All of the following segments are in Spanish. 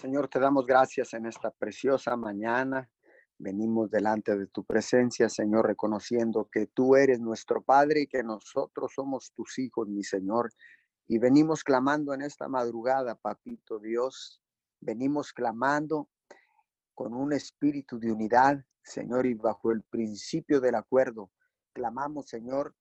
Señor, te damos gracias en esta preciosa mañana. Venimos delante de tu presencia, Señor, reconociendo que tú eres nuestro Padre y que nosotros somos tus hijos, mi Señor. Y venimos clamando en esta madrugada, Papito Dios. Venimos clamando con un espíritu de unidad, Señor, y bajo el principio del acuerdo. Clamamos, Señor,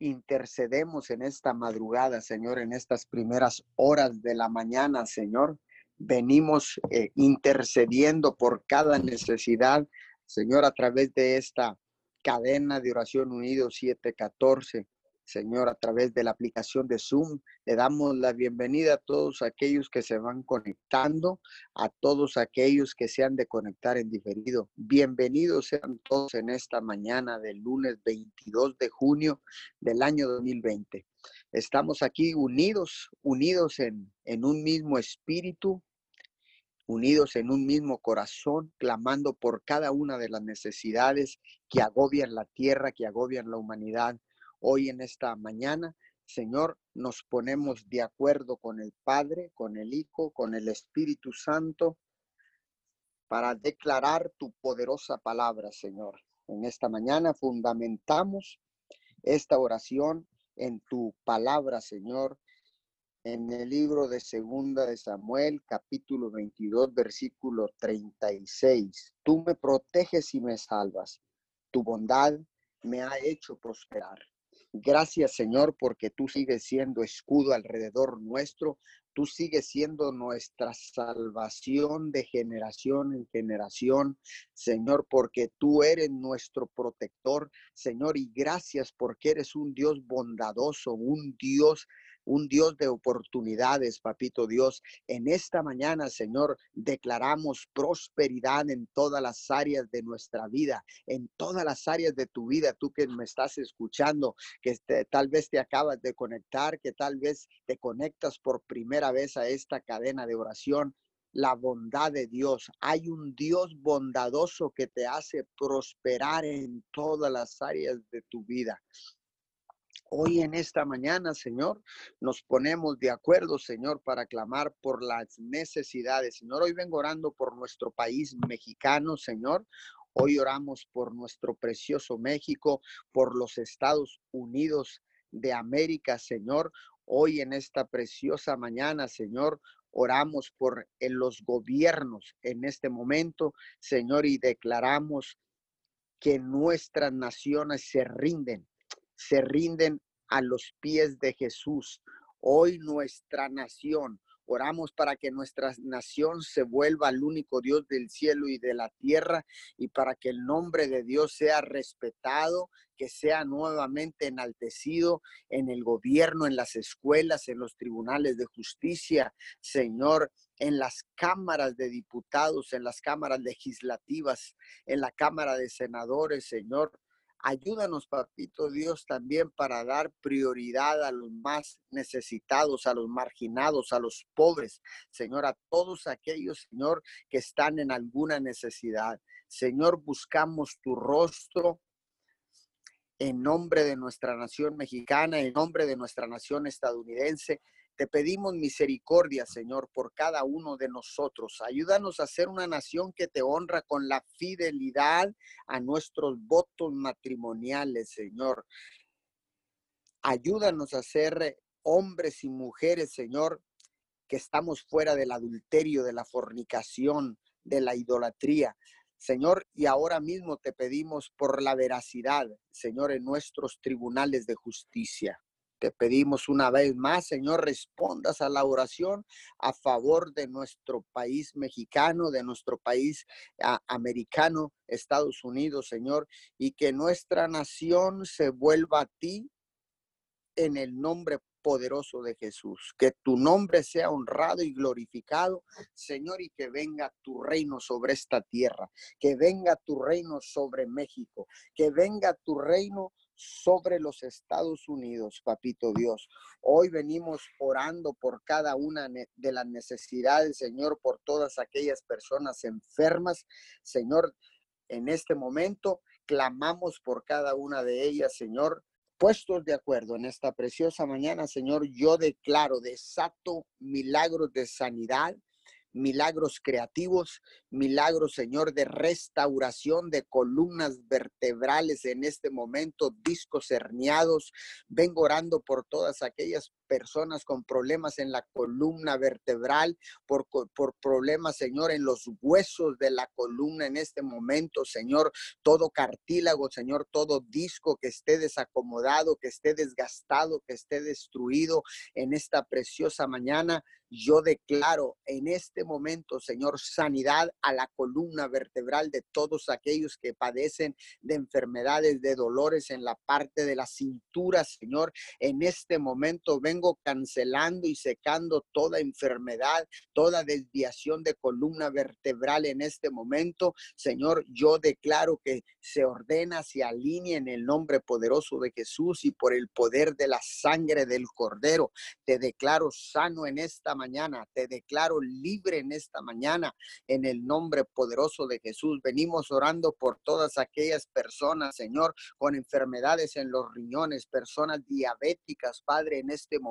intercedemos en esta madrugada, Señor, en estas primeras horas de la mañana, Señor venimos eh, intercediendo por cada necesidad, Señor, a través de esta cadena de oración unido 714. Señor, a través de la aplicación de Zoom, le damos la bienvenida a todos aquellos que se van conectando, a todos aquellos que se han de conectar en diferido. Bienvenidos sean todos en esta mañana del lunes 22 de junio del año 2020. Estamos aquí unidos, unidos en, en un mismo espíritu, unidos en un mismo corazón, clamando por cada una de las necesidades que agobian la tierra, que agobian la humanidad. Hoy en esta mañana, Señor, nos ponemos de acuerdo con el Padre, con el Hijo, con el Espíritu Santo, para declarar tu poderosa palabra, Señor. En esta mañana fundamentamos esta oración en tu palabra, Señor, en el libro de Segunda de Samuel, capítulo 22, versículo 36. Tú me proteges y me salvas. Tu bondad me ha hecho prosperar. Gracias, Señor, porque tú sigues siendo escudo alrededor nuestro. Tú sigues siendo nuestra salvación de generación en generación, Señor, porque tú eres nuestro protector, Señor, y gracias porque eres un Dios bondadoso, un Dios un Dios de oportunidades, papito Dios. En esta mañana, Señor, declaramos prosperidad en todas las áreas de nuestra vida, en todas las áreas de tu vida, tú que me estás escuchando, que tal vez te acabas de conectar, que tal vez te conectas por primera vez a esta cadena de oración la bondad de Dios. Hay un Dios bondadoso que te hace prosperar en todas las áreas de tu vida. Hoy en esta mañana, Señor, nos ponemos de acuerdo, Señor, para clamar por las necesidades. Señor, hoy vengo orando por nuestro país mexicano, Señor. Hoy oramos por nuestro precioso México, por los Estados Unidos de América, Señor. Hoy en esta preciosa mañana, Señor, oramos por los gobiernos en este momento, Señor, y declaramos que nuestras naciones se rinden se rinden a los pies de Jesús. Hoy nuestra nación, oramos para que nuestra nación se vuelva al único Dios del cielo y de la tierra y para que el nombre de Dios sea respetado, que sea nuevamente enaltecido en el gobierno, en las escuelas, en los tribunales de justicia, Señor, en las cámaras de diputados, en las cámaras legislativas, en la Cámara de Senadores, Señor. Ayúdanos, papito Dios, también para dar prioridad a los más necesitados, a los marginados, a los pobres, Señor, a todos aquellos, Señor, que están en alguna necesidad. Señor, buscamos tu rostro en nombre de nuestra nación mexicana, en nombre de nuestra nación estadounidense, te pedimos misericordia, Señor, por cada uno de nosotros. Ayúdanos a ser una nación que te honra con la fidelidad a nuestros votos matrimoniales, Señor. Ayúdanos a ser hombres y mujeres, Señor, que estamos fuera del adulterio, de la fornicación, de la idolatría. Señor, y ahora mismo te pedimos por la veracidad, Señor, en nuestros tribunales de justicia. Te pedimos una vez más, Señor, respondas a la oración a favor de nuestro país mexicano, de nuestro país americano, Estados Unidos, Señor, y que nuestra nación se vuelva a ti en el nombre poderoso de Jesús. Que tu nombre sea honrado y glorificado, Señor, y que venga tu reino sobre esta tierra, que venga tu reino sobre México, que venga tu reino sobre los Estados Unidos, papito Dios. Hoy venimos orando por cada una de las necesidades, Señor, por todas aquellas personas enfermas. Señor, en este momento clamamos por cada una de ellas, Señor. Puestos de acuerdo en esta preciosa mañana, Señor, yo declaro, desato milagros de sanidad, milagros creativos, milagros, Señor, de restauración de columnas vertebrales en este momento, discos herniados. Vengo orando por todas aquellas personas con problemas en la columna vertebral, por, por problemas, Señor, en los huesos de la columna en este momento, Señor, todo cartílago, Señor, todo disco que esté desacomodado, que esté desgastado, que esté destruido en esta preciosa mañana. Yo declaro en este momento, Señor, sanidad a la columna vertebral de todos aquellos que padecen de enfermedades, de dolores en la parte de la cintura, Señor. En este momento vengo cancelando y secando toda enfermedad, toda desviación de columna vertebral en este momento. Señor, yo declaro que se ordena, se alinea en el nombre poderoso de Jesús y por el poder de la sangre del Cordero. Te declaro sano en esta mañana. Te declaro libre en esta mañana en el nombre poderoso de Jesús. Venimos orando por todas aquellas personas, Señor, con enfermedades en los riñones, personas diabéticas, Padre, en este momento.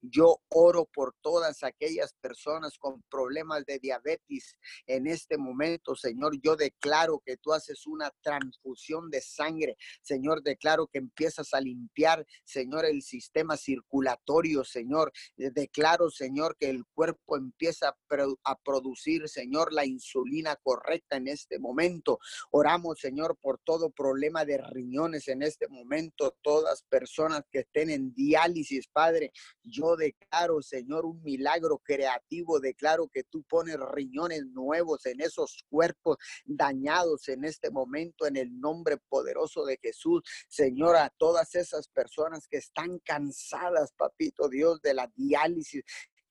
Yo oro por todas aquellas personas con problemas de diabetes en este momento, Señor. Yo declaro que tú haces una transfusión de sangre. Señor, declaro que empiezas a limpiar, Señor, el sistema circulatorio, Señor. Declaro, Señor, Señor, que el cuerpo empieza a, producir, Señor, la insulina correcta en este momento. Oramos, Señor, por todo problema de riñones en este momento, todas personas que estén en diálisis, Padre. Yo declaro, Señor, un milagro creativo. Declaro que tú pones riñones nuevos en esos cuerpos dañados en este momento, en el nombre poderoso de Jesús. Señor, a todas esas personas que están cansadas, papito Dios, de la diálisis,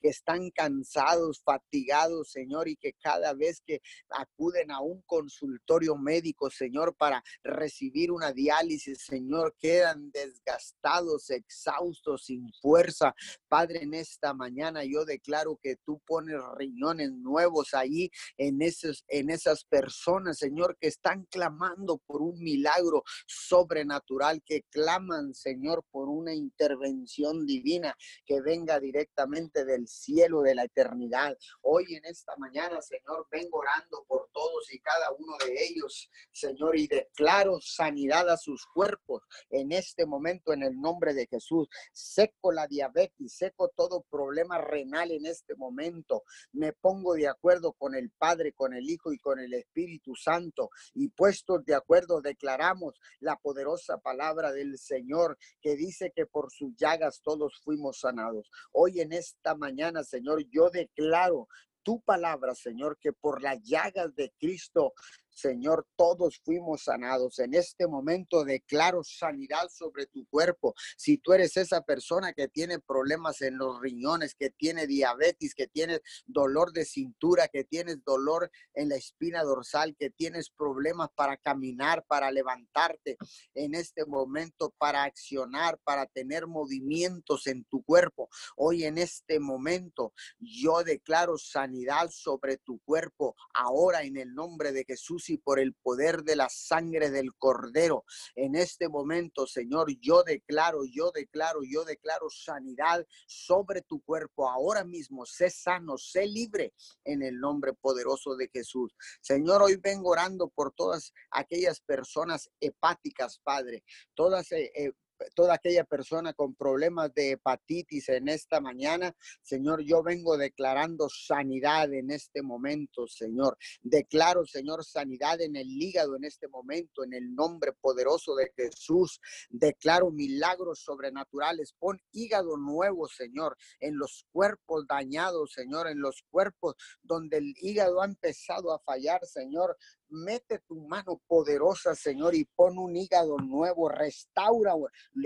que están cansados, fatigados, Señor, y que cada vez que acuden a un consultorio médico, Señor, para recibir una diálisis, Señor, quedan desgastados, exhaustos, sin fuerza. Padre, en esta mañana yo declaro que tú pones riñones nuevos ahí en, esos, en esas personas, Señor, que están clamando por un milagro sobrenatural, que claman, Señor, por una intervención divina que venga directamente del cielo de la eternidad. Hoy en esta mañana, Señor, vengo orando por todos y cada uno de ellos, Señor, y declaro sanidad a sus cuerpos en este momento en el nombre de Jesús. Seco la diabetes, seco todo problema renal en este momento. Me pongo de acuerdo con el Padre, con el Hijo y con el Espíritu Santo y puestos de acuerdo declaramos la poderosa palabra del Señor que dice que por sus llagas todos fuimos sanados. Hoy en esta mañana Señor, yo declaro tu palabra, Señor, que por las llagas de Cristo Señor, todos fuimos sanados. En este momento declaro sanidad sobre tu cuerpo. Si tú eres esa persona que tiene problemas en los riñones, que tiene diabetes, que tienes dolor de cintura, que tienes dolor en la espina dorsal, que tienes problemas para caminar, para levantarte en este momento, para accionar, para tener movimientos en tu cuerpo. Hoy en este momento yo declaro sanidad sobre tu cuerpo. Ahora en el nombre de Jesús y por el poder de la sangre del cordero. En este momento, Señor, yo declaro, yo declaro, yo declaro sanidad sobre tu cuerpo. Ahora mismo, sé sano, sé libre en el nombre poderoso de Jesús. Señor, hoy vengo orando por todas aquellas personas hepáticas, Padre, todas eh, eh, toda aquella persona con problemas de hepatitis en esta mañana. Señor, yo vengo declarando sanidad en este momento, Señor. Declaro, Señor, sanidad en el hígado en este momento, en el nombre poderoso de Jesús. Declaro milagros sobrenaturales. Pon hígado nuevo, Señor, en los cuerpos dañados, Señor, en los cuerpos donde el hígado ha empezado a fallar, Señor mete tu mano poderosa, Señor, y pon un hígado nuevo, restaura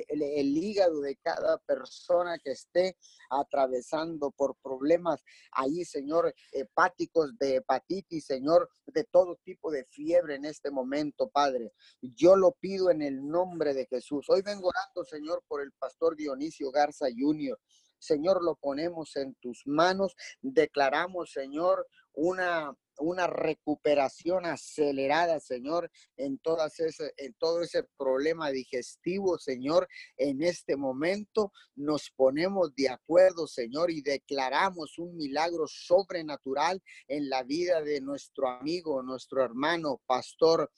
el, hígado de cada persona que esté atravesando por problemas ahí, Señor, hepáticos, de hepatitis, Señor, de todo tipo de fiebre en este momento, Padre. Yo lo pido en el nombre de Jesús. Hoy vengo orando, Señor, por el pastor Dionisio Garza Jr. Señor, lo ponemos en tus manos. Declaramos, Señor, una una recuperación acelerada, Señor, en, todas ese, en todo ese problema digestivo, Señor. En este momento nos ponemos de acuerdo, Señor, y declaramos un milagro sobrenatural en la vida de nuestro amigo, nuestro hermano, pastor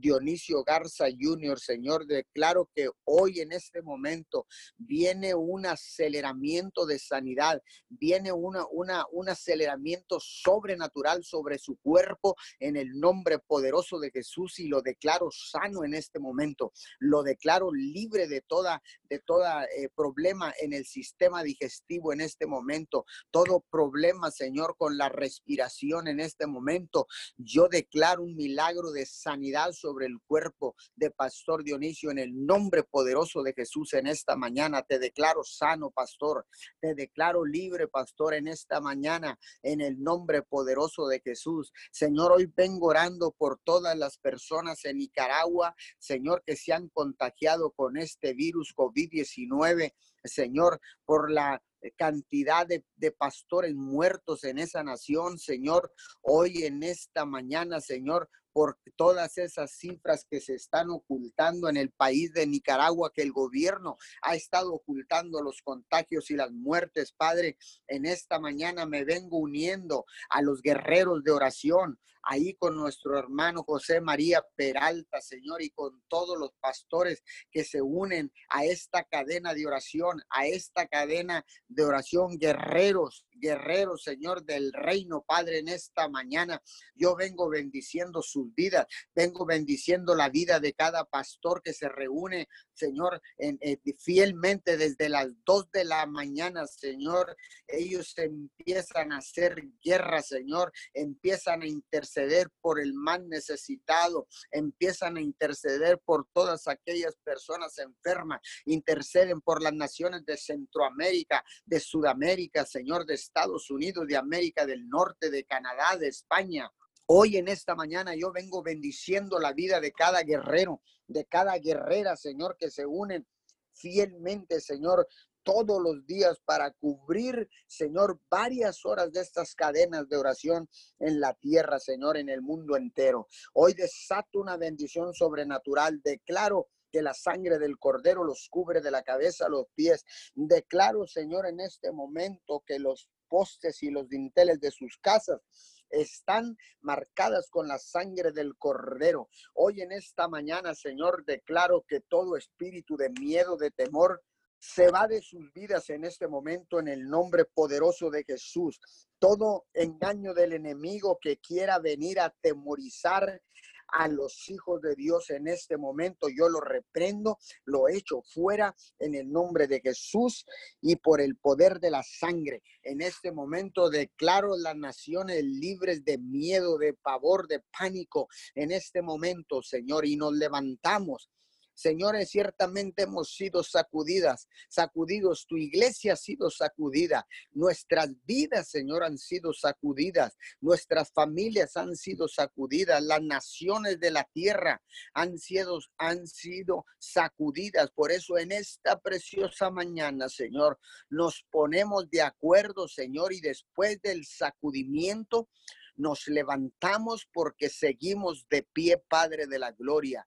Dionisio Garza Jr., Señor, declaro que hoy en este momento viene un aceleramiento de sanidad, viene una, una, un aceleramiento sobrenatural sobre su cuerpo en el nombre poderoso de Jesús y lo declaro sano en este momento. Lo declaro libre de toda, de toda eh, problema en el sistema digestivo en este momento, todo problema, Señor, con la respiración en este momento. Yo declaro un milagro de sanidad sobre el cuerpo de Pastor Dionisio en el nombre poderoso de Jesús en esta mañana. Te declaro sano, Pastor. Te declaro libre, Pastor, en esta mañana en el nombre poderoso de Jesús. Señor, hoy vengo orando por todas las personas en Nicaragua, Señor, que se han contagiado con este virus COVID-19. Señor, por la cantidad de, de, pastores muertos en esa nación, Señor. Hoy en esta mañana, Señor, por todas esas cifras que se están ocultando en el país de Nicaragua, que el gobierno ha estado ocultando los contagios y las muertes. Padre, en esta mañana me vengo uniendo a los guerreros de oración, ahí con nuestro hermano José María Peralta, Señor, y con todos los pastores que se unen a esta cadena de oración, a esta cadena de oración, guerreros, guerreros, Señor, del reino, Padre, en esta mañana. Yo vengo bendiciendo sus vidas, vengo bendiciendo la vida de cada pastor que se reúne, Señor, en, fielmente desde las dos de la mañana, Señor. Ellos empiezan a hacer guerra, Señor, empiezan a interceder por el más necesitado, empiezan a interceder por todas aquellas personas enfermas, interceden por las naciones de Centroamérica, de Sudamérica, Señor, de Estados Unidos, de América del Norte, de Canadá, de España. Hoy en esta mañana yo vengo bendiciendo la vida de cada guerrero, de cada guerrera, Señor, que se unen fielmente, Señor, todos los días para cubrir, Señor, varias horas de estas cadenas de oración en la tierra, Señor, en el mundo entero. Hoy desato una bendición sobrenatural. Declaro que la sangre del cordero los cubre de la cabeza a los pies. Declaro, Señor, en este momento que los postes y los dinteles de sus casas están marcadas con la sangre del cordero. Hoy en esta mañana, Señor, declaro que todo espíritu de miedo, de temor, se va de sus vidas en este momento en el nombre poderoso de Jesús. Todo engaño del enemigo que quiera venir a temorizar a los hijos de Dios en este momento. Yo lo reprendo, lo echo fuera en el nombre de Jesús y por el poder de la sangre. En este momento declaro las naciones libres de miedo, de pavor, de pánico. En este momento, Señor, y nos levantamos Señores, ciertamente hemos sido sacudidas, sacudidos. Tu iglesia ha sido sacudida. Nuestras vidas, Señor, han sido sacudidas. Nuestras familias han sido sacudidas. Las naciones de la tierra han sido, han sido sacudidas. Por eso en esta preciosa mañana, Señor, nos ponemos de acuerdo, Señor, y después del sacudimiento, nos levantamos porque seguimos de pie, Padre de la Gloria.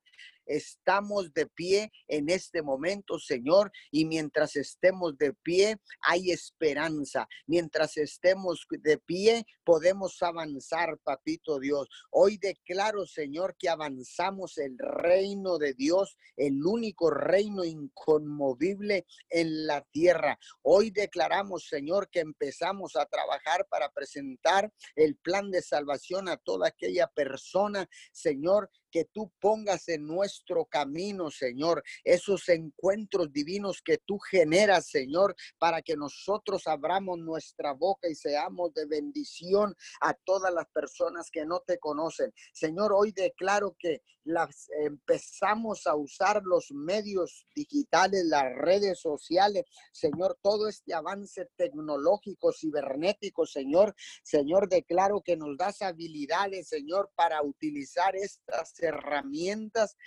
Estamos de pie en este momento, Señor, y mientras estemos de pie, hay esperanza. Mientras estemos de pie, podemos avanzar, papito Dios. Hoy declaro, Señor, que avanzamos el reino de Dios, el único reino inconmovible en la tierra. Hoy declaramos, Señor, que empezamos a trabajar para presentar el plan de salvación a toda aquella persona, Señor, que tú pongas en nuestro camino, Señor, esos encuentros divinos que tú generas, Señor, para que nosotros abramos nuestra boca y seamos de bendición a todas las personas que no te conocen. Señor, hoy declaro que las empezamos a usar los medios digitales, las redes sociales, Señor, todo este avance tecnológico, cibernético, Señor, Señor, declaro que nos das habilidades, Señor, para utilizar estas herramientas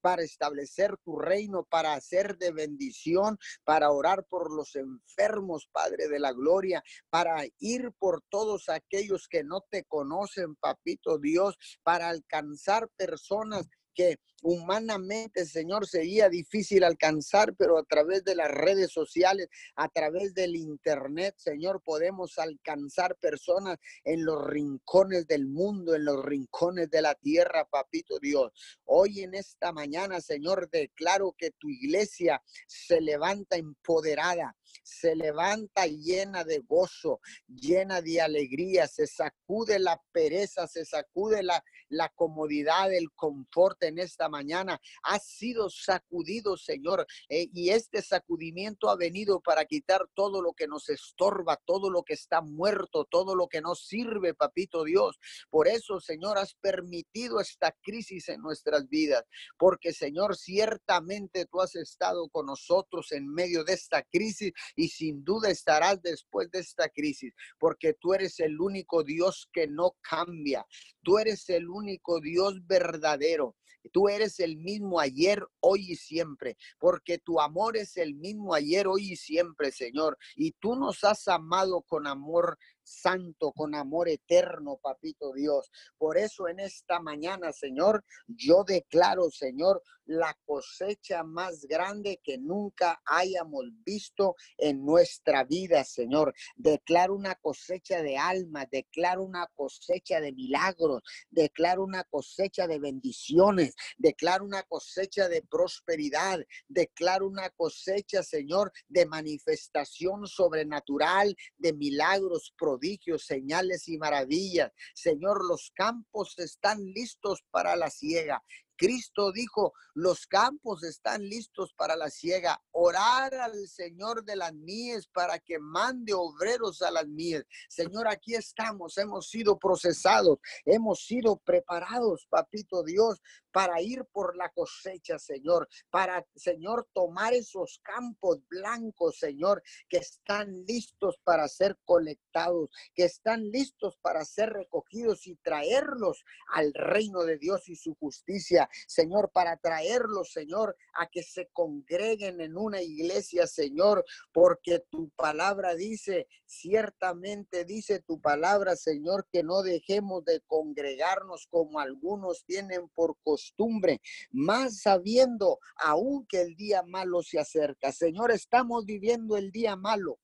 para establecer tu reino, para hacer de bendición, para orar por los enfermos, Padre de la Gloria, para ir por todos aquellos que no te conocen, Papito Dios, para alcanzar personas que humanamente, Señor, sería difícil alcanzar, pero a través de las redes sociales, a través del Internet, Señor, podemos alcanzar personas en los rincones del mundo, en los rincones de la tierra, papito Dios. Hoy en esta mañana, Señor, declaro que tu iglesia se levanta empoderada, se levanta llena de gozo, llena de alegría, se sacude la pereza, se sacude la, la comodidad, el confort en esta mañana ha sido sacudido, Señor, eh, y este sacudimiento ha venido para quitar todo lo que nos estorba, todo lo que está muerto, todo lo que no sirve, papito Dios. Por eso, Señor, has permitido esta crisis en nuestras vidas, porque, Señor, ciertamente tú has estado con nosotros en medio de esta crisis y sin duda estarás después de esta crisis, porque tú eres el único Dios que no cambia. Tú eres el único Dios verdadero. Tú eres el mismo ayer, hoy y siempre, porque tu amor es el mismo ayer, hoy y siempre, Señor. Y tú nos has amado con amor santo, con amor eterno, papito Dios. Por eso en esta mañana, Señor, yo declaro, Señor, la cosecha más grande que nunca hayamos visto en nuestra vida, Señor. Declaro una cosecha de almas, declaro una cosecha de milagros, declaro una cosecha de bendiciones, declaro una cosecha de prosperidad, declaro una cosecha, Señor, de manifestación sobrenatural, de milagros, prodigios, señales y maravillas. Señor, los campos están listos para la siega. Cristo dijo, los campos están listos para la siega. Orar al Señor de las mies para que mande obreros a las mies. Señor, aquí estamos, hemos sido procesados, hemos sido preparados, papito Dios, para ir por la cosecha, Señor, para, Señor, tomar esos campos blancos, Señor, que están listos para ser colectados, que están listos para ser recogidos y traerlos al reino de Dios y su justicia, Señor, para traerlos, Señor, a que se congreguen en una iglesia, Señor, porque tu palabra dice, ciertamente dice tu palabra, Señor, que no dejemos de congregarnos como algunos tienen por costumbre más sabiendo aún que el día malo se acerca. Señor, estamos viviendo el día malo.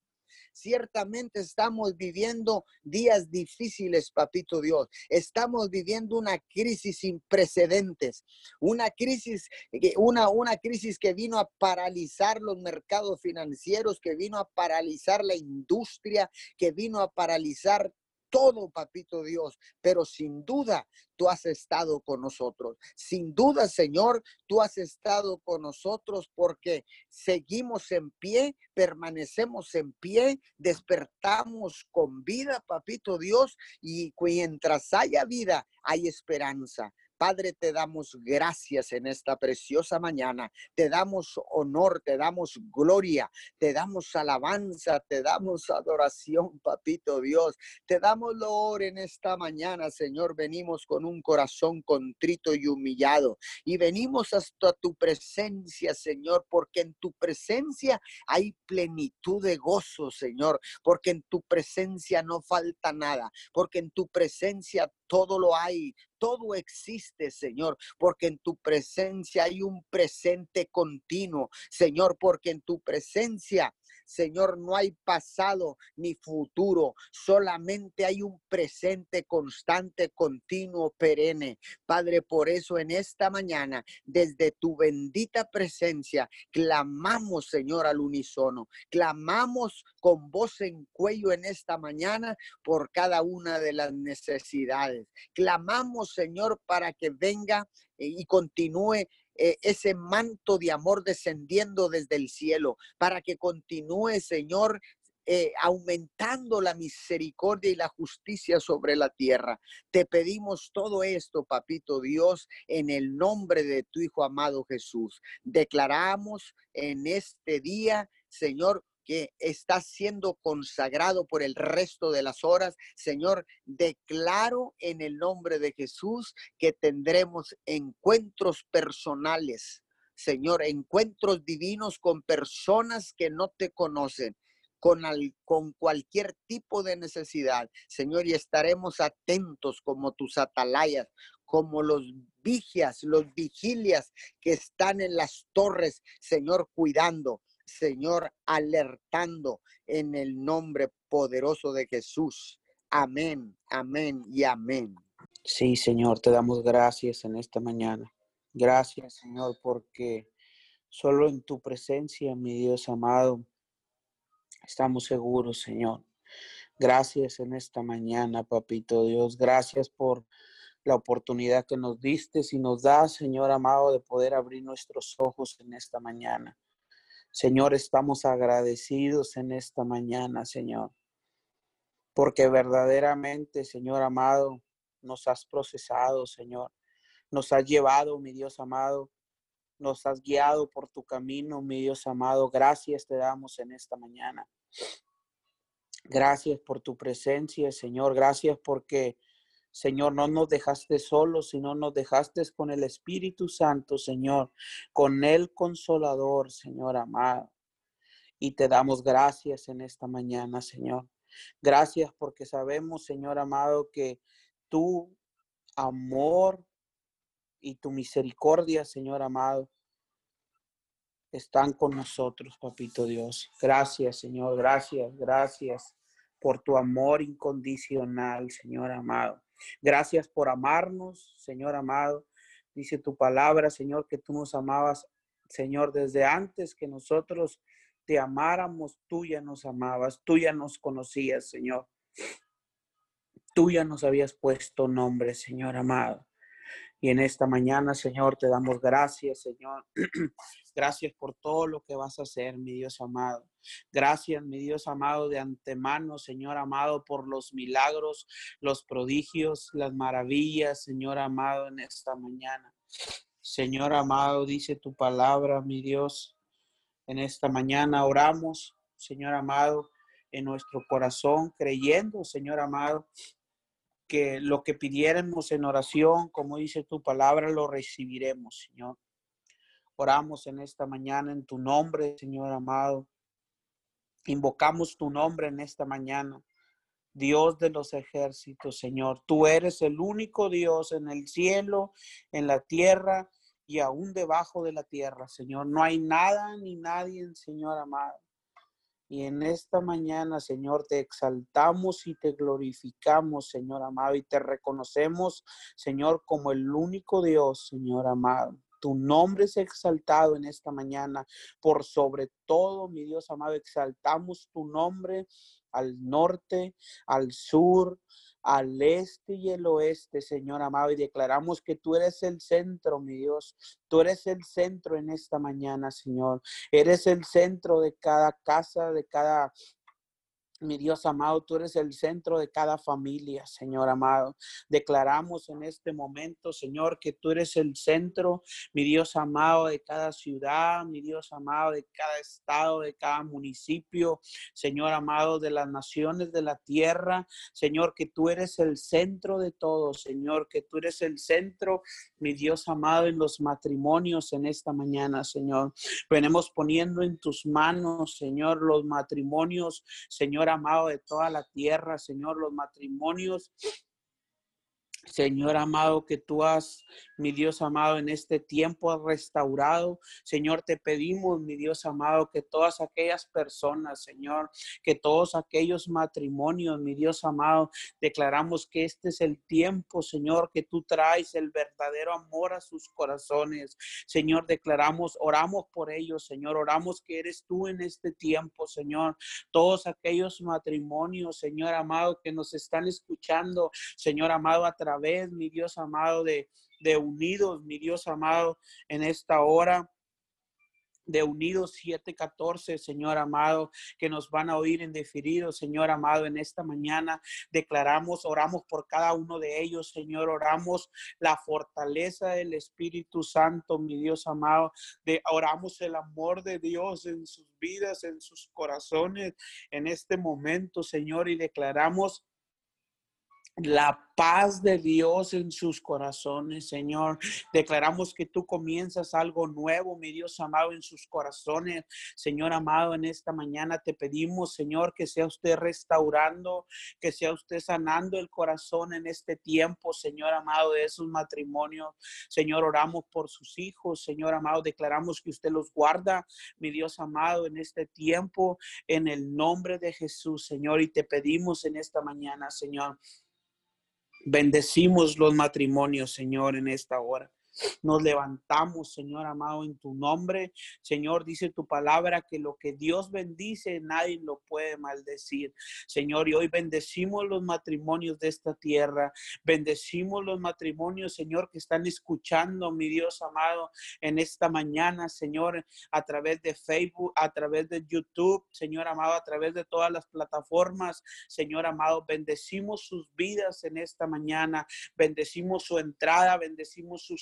Ciertamente estamos viviendo días difíciles, papito Dios. Estamos viviendo una crisis sin precedentes, una crisis, una, una crisis que vino a paralizar los mercados financieros, que vino a paralizar la industria, que vino a paralizar todo, papito Dios, pero sin duda tú has estado con nosotros. Sin duda, Señor, tú has estado con nosotros porque seguimos en pie, permanecemos en pie, despertamos con vida, papito Dios, y mientras haya vida, hay esperanza. Padre, te damos gracias en esta preciosa mañana. Te damos honor, te damos gloria, te damos alabanza, te damos adoración, papito Dios. Te damos loor en esta mañana, Señor. Venimos con un corazón contrito y humillado y venimos hasta tu presencia, Señor, porque en tu presencia hay plenitud de gozo, Señor, porque en tu presencia no falta nada, porque en tu presencia todo lo hay, todo existe, Señor, porque en tu presencia hay un presente continuo, Señor, porque en tu presencia Señor, no hay pasado ni futuro, solamente hay un presente constante, continuo, perenne. Padre, por eso en esta mañana, desde tu bendita presencia, clamamos, Señor, al unísono. Clamamos con voz en cuello en esta mañana por cada una de las necesidades. Clamamos, Señor, para que venga y continúe eh, ese manto de amor descendiendo desde el cielo, para que continúe, Señor, eh, aumentando la misericordia y la justicia sobre la tierra. Te pedimos todo esto, papito Dios, en el nombre de tu Hijo amado Jesús. Declaramos en este día, Señor, que está siendo consagrado por el resto de las horas. Señor, declaro en el nombre de Jesús que tendremos encuentros personales. Señor, encuentros divinos con personas que no te conocen, con, con cualquier tipo de necesidad. Señor, y estaremos atentos como tus atalayas, como los vigias, los vigilias que están en las torres, Señor, cuidando, Señor, alertando en el nombre poderoso de Jesús. Amén, amén y amén. Sí, Señor, te damos gracias en esta mañana. Gracias, Señor, porque solo en tu presencia, mi Dios amado, estamos seguros, Señor. Gracias en esta mañana, Papito Dios. Gracias por la oportunidad que nos diste y nos da, Señor amado, de poder abrir nuestros ojos en esta mañana. Señor, estamos agradecidos en esta mañana, Señor, porque verdaderamente, Señor amado, nos has procesado, Señor. Nos has llevado, mi Dios amado, nos has guiado por tu camino, mi Dios amado. Gracias te damos en esta mañana. Gracias por tu presencia, Señor. Gracias porque Señor, no nos dejaste solos, sino nos dejaste con el Espíritu Santo, Señor, con el Consolador, Señor amado. Y te damos gracias en esta mañana, Señor. Gracias porque sabemos, Señor amado, que tu amor y tu misericordia, Señor amado, están con nosotros, Papito Dios. Gracias, Señor. Gracias, gracias por tu amor incondicional, Señor amado. Gracias por amarnos, Señor amado. Dice tu palabra, Señor, que tú nos amabas, Señor, desde antes que nosotros te amáramos, tú ya nos amabas, tú ya nos conocías, Señor. Tú ya nos habías puesto nombre, Señor amado. Y en esta mañana, Señor, te damos gracias, Señor. gracias por todo lo que vas a hacer, mi Dios amado. Gracias, mi Dios amado, de antemano, Señor amado, por los milagros, los prodigios, las maravillas, Señor amado, en esta mañana. Señor amado, dice tu palabra, mi Dios. En esta mañana oramos, Señor amado, en nuestro corazón, creyendo, Señor amado, que lo que pidiéramos en oración, como dice tu palabra, lo recibiremos, Señor. Oramos en esta mañana en tu nombre, Señor amado. Invocamos tu nombre en esta mañana. Dios de los ejércitos, Señor. Tú eres el único Dios en el cielo, en la tierra y aún debajo de la tierra, Señor. No hay nada ni nadie, Señor amado. Y en esta mañana, Señor, te exaltamos y te glorificamos, Señor amado, y te reconocemos, Señor, como el único Dios, Señor amado. Tu nombre es exaltado en esta mañana. Por sobre todo, mi Dios amado, exaltamos tu nombre al norte, al sur, al este y el oeste, Señor amado, y declaramos que tú eres el centro, mi Dios. Tú eres el centro en esta mañana, Señor. Eres el centro de cada casa, de cada mi Dios amado, tú eres el centro de cada familia, Señor amado. Declaramos en este momento, Señor, que tú eres el centro, mi Dios amado, de cada ciudad, mi Dios amado, de cada estado, de cada municipio, Señor amado, de las naciones de la tierra. Señor, que tú eres el centro de todo, Señor, que tú eres el centro, mi Dios amado, en los matrimonios en esta mañana, Señor. Venimos poniendo en tus manos, Señor, los matrimonios, Señor amado de toda la tierra, Señor, los matrimonios Señor amado, que tú has, mi Dios amado, en este tiempo restaurado. Señor, te pedimos, mi Dios amado, que todas aquellas personas, Señor, que todos aquellos matrimonios, mi Dios amado, declaramos que este es el tiempo, Señor, que tú traes el verdadero amor a sus corazones. Señor, declaramos, oramos por ellos, Señor, oramos que eres tú en este tiempo, Señor. Todos aquellos matrimonios, Señor amado, que nos están escuchando, Señor amado, a través vez, mi Dios amado, de, de unidos, mi Dios amado, en esta hora. de Unidos 714, Señor amado, que nos van a oír en definido, Señor amado, en esta mañana. Declaramos, oramos por cada uno de ellos, Señor, oramos la fortaleza del Espíritu Santo, mi Dios amado, de, oramos el amor de Dios en sus vidas, en sus corazones, en este momento, Señor, y declaramos la paz de Dios en sus corazones, Señor. Declaramos que tú comienzas algo nuevo, mi Dios amado, en sus corazones. Señor amado, en esta mañana te pedimos, Señor, que sea usted restaurando, que sea usted sanando el corazón en este tiempo, Señor amado, de esos matrimonios. Señor, oramos por sus hijos, Señor amado, declaramos que usted los guarda, mi Dios amado, en este tiempo, en el nombre de Jesús, Señor, y te pedimos en esta mañana, Señor Bendecimos los matrimonios, Señor, en esta hora. Nos levantamos, Señor amado, en tu nombre. Señor, dice tu palabra que lo que Dios bendice, nadie lo puede maldecir. Señor, y hoy bendecimos los matrimonios de esta tierra. Bendecimos los matrimonios, Señor, que están escuchando, mi Dios amado, en esta mañana, Señor, a través de Facebook, a través de YouTube, Señor amado, a través de todas las plataformas. Señor amado, bendecimos sus vidas en esta mañana. Bendecimos su entrada, bendecimos su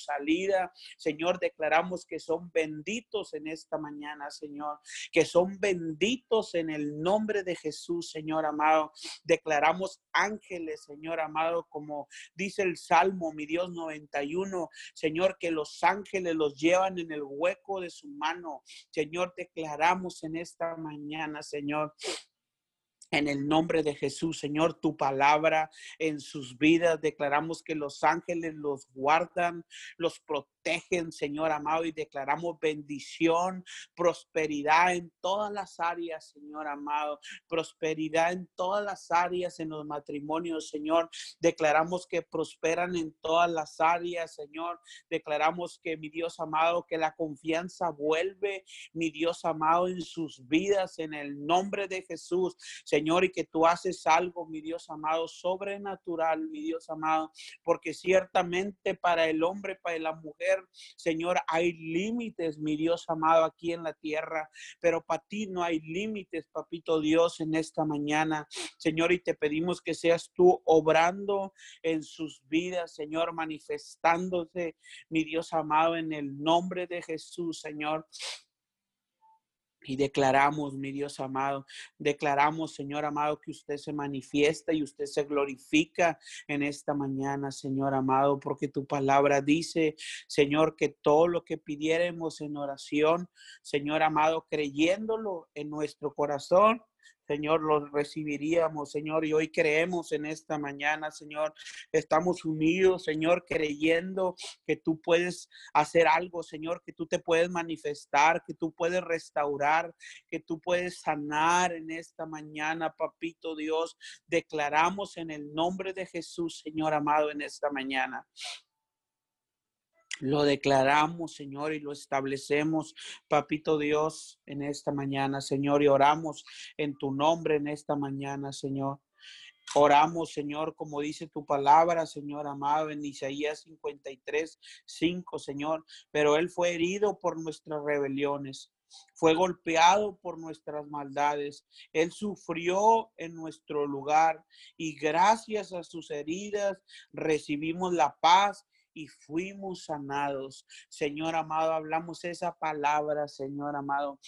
Señor, declaramos que son benditos en esta mañana, Señor, que son benditos en el nombre de Jesús, Señor amado. Declaramos ángeles, Señor amado, como dice el Salmo, mi Dios 91, Señor, que los ángeles los llevan en el hueco de su mano. Señor, declaramos en esta mañana, Señor, en el nombre de Jesús, Señor, tu palabra en sus vidas. Declaramos que los ángeles los guardan, los protegen Señor amado, y declaramos bendición, prosperidad en todas las áreas, Señor amado, prosperidad en todas las áreas en los matrimonios, Señor. Declaramos que prosperan en todas las áreas, Señor. Declaramos que, mi Dios amado, que la confianza vuelve, mi Dios amado, en sus vidas, en el nombre de Jesús, Señor, y que tú haces algo, mi Dios amado, sobrenatural, mi Dios amado, porque ciertamente para el hombre, para la mujer, Señor, hay límites, mi Dios amado, aquí en la tierra, pero para ti no hay límites, papito Dios, en esta mañana. Señor, y te pedimos que seas tú obrando en sus vidas, Señor, manifestándose, mi Dios amado, en el nombre de Jesús, Señor. Y declaramos, mi Dios amado, declaramos, Señor amado, que usted se manifiesta y usted se glorifica en esta mañana, Señor amado, porque tu palabra dice, Señor, que todo lo que pidiéramos en oración, Señor amado, creyéndolo en nuestro corazón, Señor, los recibiríamos, Señor, y hoy creemos en esta mañana, Señor. Estamos unidos, Señor, creyendo que tú puedes hacer algo, Señor, que tú te puedes manifestar, que tú puedes restaurar, que tú puedes sanar en esta mañana, papito Dios. Declaramos en el nombre de Jesús, Señor amado, en esta mañana. Lo declaramos, Señor, y lo establecemos, Papito Dios, en esta mañana, Señor, y oramos en tu nombre en esta mañana, Señor. Oramos, Señor, como dice tu palabra, Señor amado, en Isaías 53, 5, Señor. Pero Él fue herido por nuestras rebeliones, fue golpeado por nuestras maldades. Él sufrió en nuestro lugar y gracias a sus heridas recibimos la paz y fuimos sanados. Señor amado, hablamos esa palabra, Señor amado.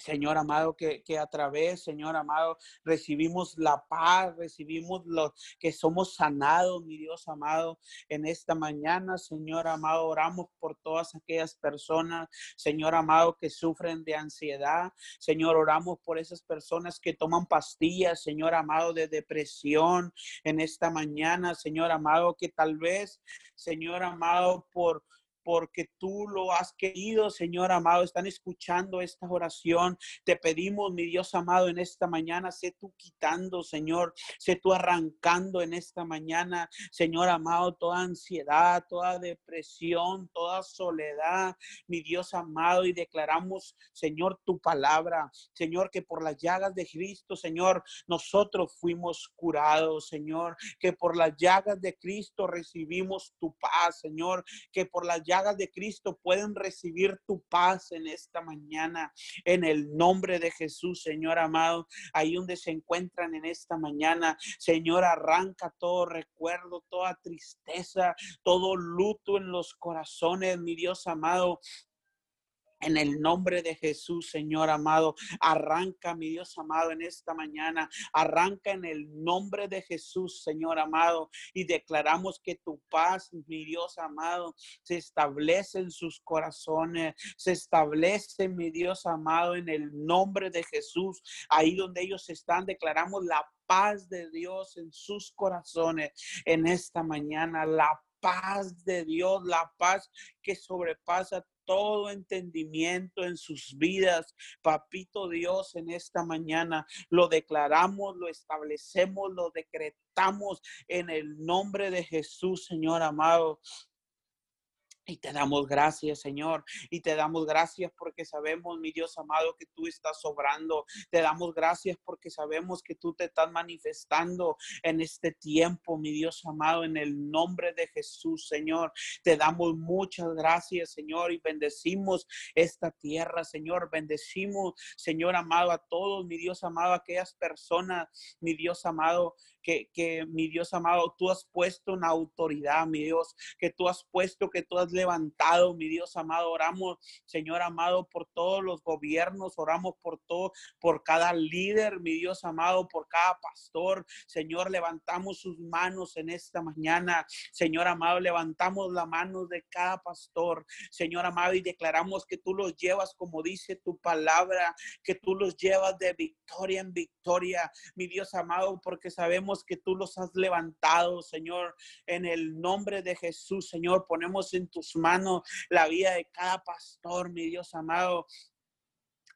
Señor amado, que, a través, Señor amado, recibimos la paz, recibimos lo que somos sanados, mi Dios amado, en esta mañana, Señor amado, oramos por todas aquellas personas, Señor amado, que sufren de ansiedad, Señor, oramos por esas personas que toman pastillas, Señor amado, de depresión en esta mañana, Señor amado, que tal vez, Señor amado, por porque tú lo has querido, Señor amado. Están escuchando esta oración. Te pedimos, mi Dios amado, en esta mañana, sé tú quitando, Señor, sé tú arrancando en esta mañana, Señor amado, toda ansiedad, toda depresión, toda soledad, mi Dios amado, y declaramos, Señor, tu palabra, Señor, que por las llagas de Cristo, Señor, nosotros fuimos curados, Señor, que por las llagas de Cristo recibimos tu paz, Señor, que por las llagas de Cristo pueden recibir tu paz en esta mañana, en el nombre de Jesús, Señor amado, ahí donde se encuentran en esta mañana, Señor, arranca todo recuerdo, toda tristeza, todo luto en los corazones, mi Dios amado, en el nombre de Jesús, Señor amado, arranca, mi Dios amado, en esta mañana. Arranca en el nombre de Jesús, Señor amado. Y declaramos que tu paz, mi Dios amado, se establece en sus corazones. Se establece, mi Dios amado, en el nombre de Jesús. Ahí donde ellos están, declaramos la paz de Dios en sus corazones en esta mañana. La paz de Dios, la paz que sobrepasa todo entendimiento en sus vidas. Papito Dios, en esta mañana lo declaramos, lo establecemos, lo decretamos en el nombre de Jesús, Señor amado. Y te damos gracias, Señor. Y te damos gracias porque sabemos, mi Dios amado, que tú estás sobrando. Te damos gracias porque sabemos que tú te estás manifestando en este tiempo, mi Dios amado, en el nombre de Jesús, Señor. Te damos muchas gracias, Señor, y bendecimos esta tierra, Señor. Bendecimos, Señor amado, a todos, mi Dios amado, a aquellas personas, mi Dios amado, que, que mi Dios amado, tú has puesto una autoridad, mi Dios, que tú has puesto, que tú has levantado, mi Dios amado. Oramos, Señor amado, por todos los gobiernos, oramos por todo, por cada líder, mi Dios amado, por cada pastor. Señor, levantamos sus manos en esta mañana. Señor amado, levantamos la mano de cada pastor, Señor amado, y declaramos que tú los llevas, como dice tu palabra, que tú los llevas de victoria en victoria, mi Dios amado, porque sabemos que tú los has levantado, Señor, en el nombre de Jesús, Señor, ponemos en tus manos la vida de cada pastor, mi Dios amado.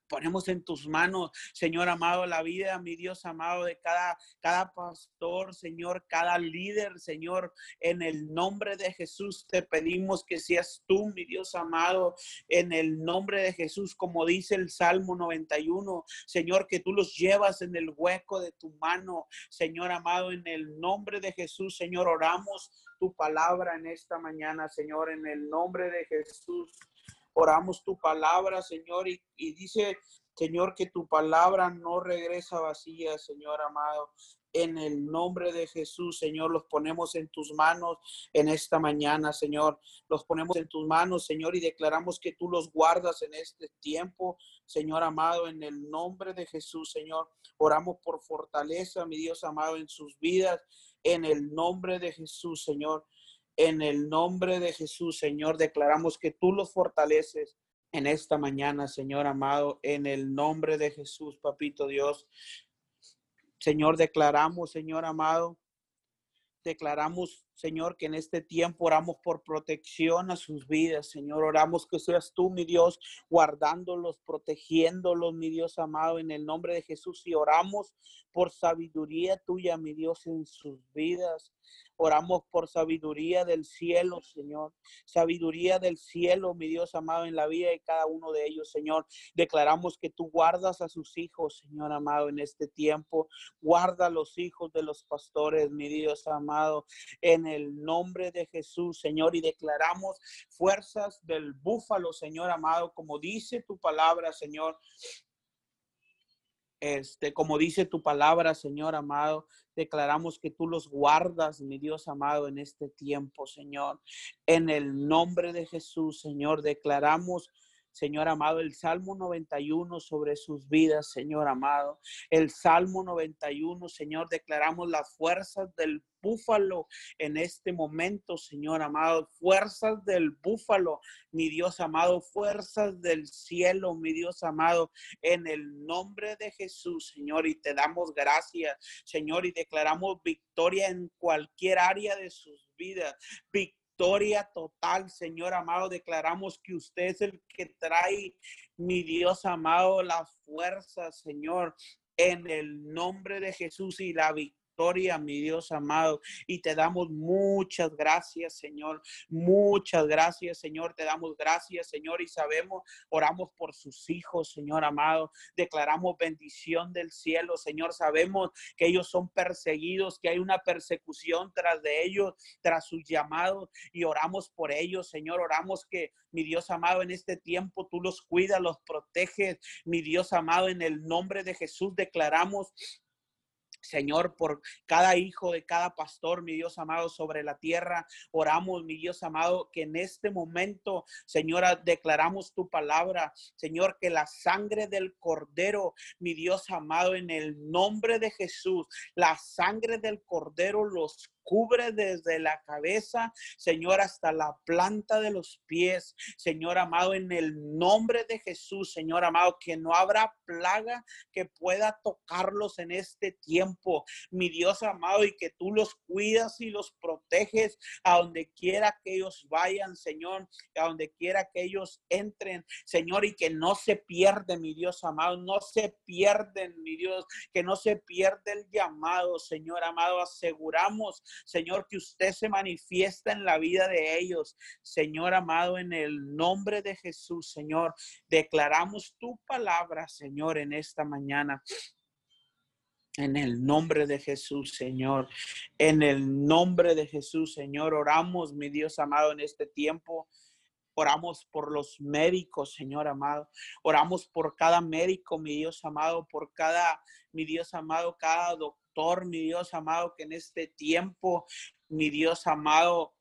Ponemos en tus manos, Señor amado, la vida, mi Dios amado, de cada, cada pastor, Señor, cada líder, Señor, en el nombre de Jesús te pedimos que seas tú, mi Dios amado, en el nombre de Jesús, como dice el Salmo 91, Señor, que tú los llevas en el hueco de tu mano, Señor amado, en el nombre de Jesús, Señor, oramos tu palabra en esta mañana, Señor, en el nombre de Jesús. Oramos tu palabra, Señor, y, dice, Señor, que tu palabra no regresa vacía, Señor amado. En el nombre de Jesús, Señor, los ponemos en tus manos en esta mañana, Señor. Los ponemos en tus manos, Señor, y declaramos que tú los guardas en este tiempo, Señor amado, en el nombre de Jesús, Señor. Oramos por fortaleza, mi Dios amado, en sus vidas en el nombre de Jesús, Señor. En el nombre de Jesús, Señor, declaramos que tú los fortaleces en esta mañana, Señor amado, en el nombre de Jesús, Papito Dios. Señor, declaramos, Señor amado, declaramos, Señor, que en este tiempo oramos por protección a sus vidas, Señor. Oramos que seas tú, mi Dios, guardándolos, protegiéndolos, mi Dios amado, en el nombre de Jesús. Y oramos por sabiduría tuya, mi Dios, en sus vidas. Oramos por sabiduría del cielo, Señor. Sabiduría del cielo, mi Dios amado, en la vida de cada uno de ellos, Señor. Declaramos que tú guardas a sus hijos, Señor amado, en este tiempo. Guarda a los hijos de los pastores, mi Dios amado, en el nombre de Jesús, Señor. Y declaramos fuerzas del búfalo, Señor amado, como dice tu palabra, Señor. Este, como dice tu palabra, Señor amado, declaramos que tú los guardas, mi Dios amado, en este tiempo, Señor. En el nombre de Jesús, Señor, declaramos Señor amado, el Salmo 91 sobre sus vidas, Señor amado. El Salmo 91, Señor, declaramos las fuerzas del búfalo en este momento, Señor amado. Fuerzas del búfalo, mi Dios amado. Fuerzas del cielo, mi Dios amado. En el nombre de Jesús, Señor. Y te damos gracias, Señor. Y declaramos victoria en cualquier área de sus vidas. Victoria victoria total, Señor amado. Declaramos que usted es el que trae, mi Dios amado, la fuerza, Señor, en el nombre de Jesús y la victoria mi Dios amado. Y te damos muchas gracias, Señor. Muchas gracias, Señor. Te damos gracias, Señor. Y sabemos, oramos por sus hijos, Señor amado. Declaramos bendición del cielo, Señor. Sabemos que ellos son perseguidos, que hay una persecución tras de ellos, tras sus llamados. Y oramos por ellos, Señor. Oramos que, mi Dios amado, en este tiempo tú los cuidas, los proteges. Mi Dios amado, en el nombre de Jesús declaramos Señor, por cada hijo de cada pastor, mi Dios amado, sobre la tierra. Oramos, mi Dios amado, que en este momento, Señora, declaramos tu palabra. Señor, que la sangre del cordero, mi Dios amado, en el nombre de Jesús, la sangre del cordero los cubre desde la cabeza, Señor, hasta la planta de los pies. Señor amado, en el nombre de Jesús, Señor amado, que no habrá plaga que pueda tocarlos en este tiempo, mi Dios amado, y que tú los cuidas y los proteges a donde quiera que ellos vayan, Señor, a donde quiera que ellos entren, Señor, y que no se pierden, mi Dios amado, no se pierden, mi Dios, que no se pierde el llamado, Señor amado, aseguramos Señor, que usted se manifiesta en la vida de ellos. Señor amado, en el nombre de Jesús, Señor, declaramos tu palabra, Señor, en esta mañana. En el nombre de Jesús, Señor. En el nombre de Jesús, Señor. Oramos, mi Dios amado, en este tiempo. Oramos por los médicos, Señor amado. Oramos por cada médico, mi Dios amado, por cada, mi Dios amado, cada doctor mi Dios amado, que en este tiempo, mi Dios amado,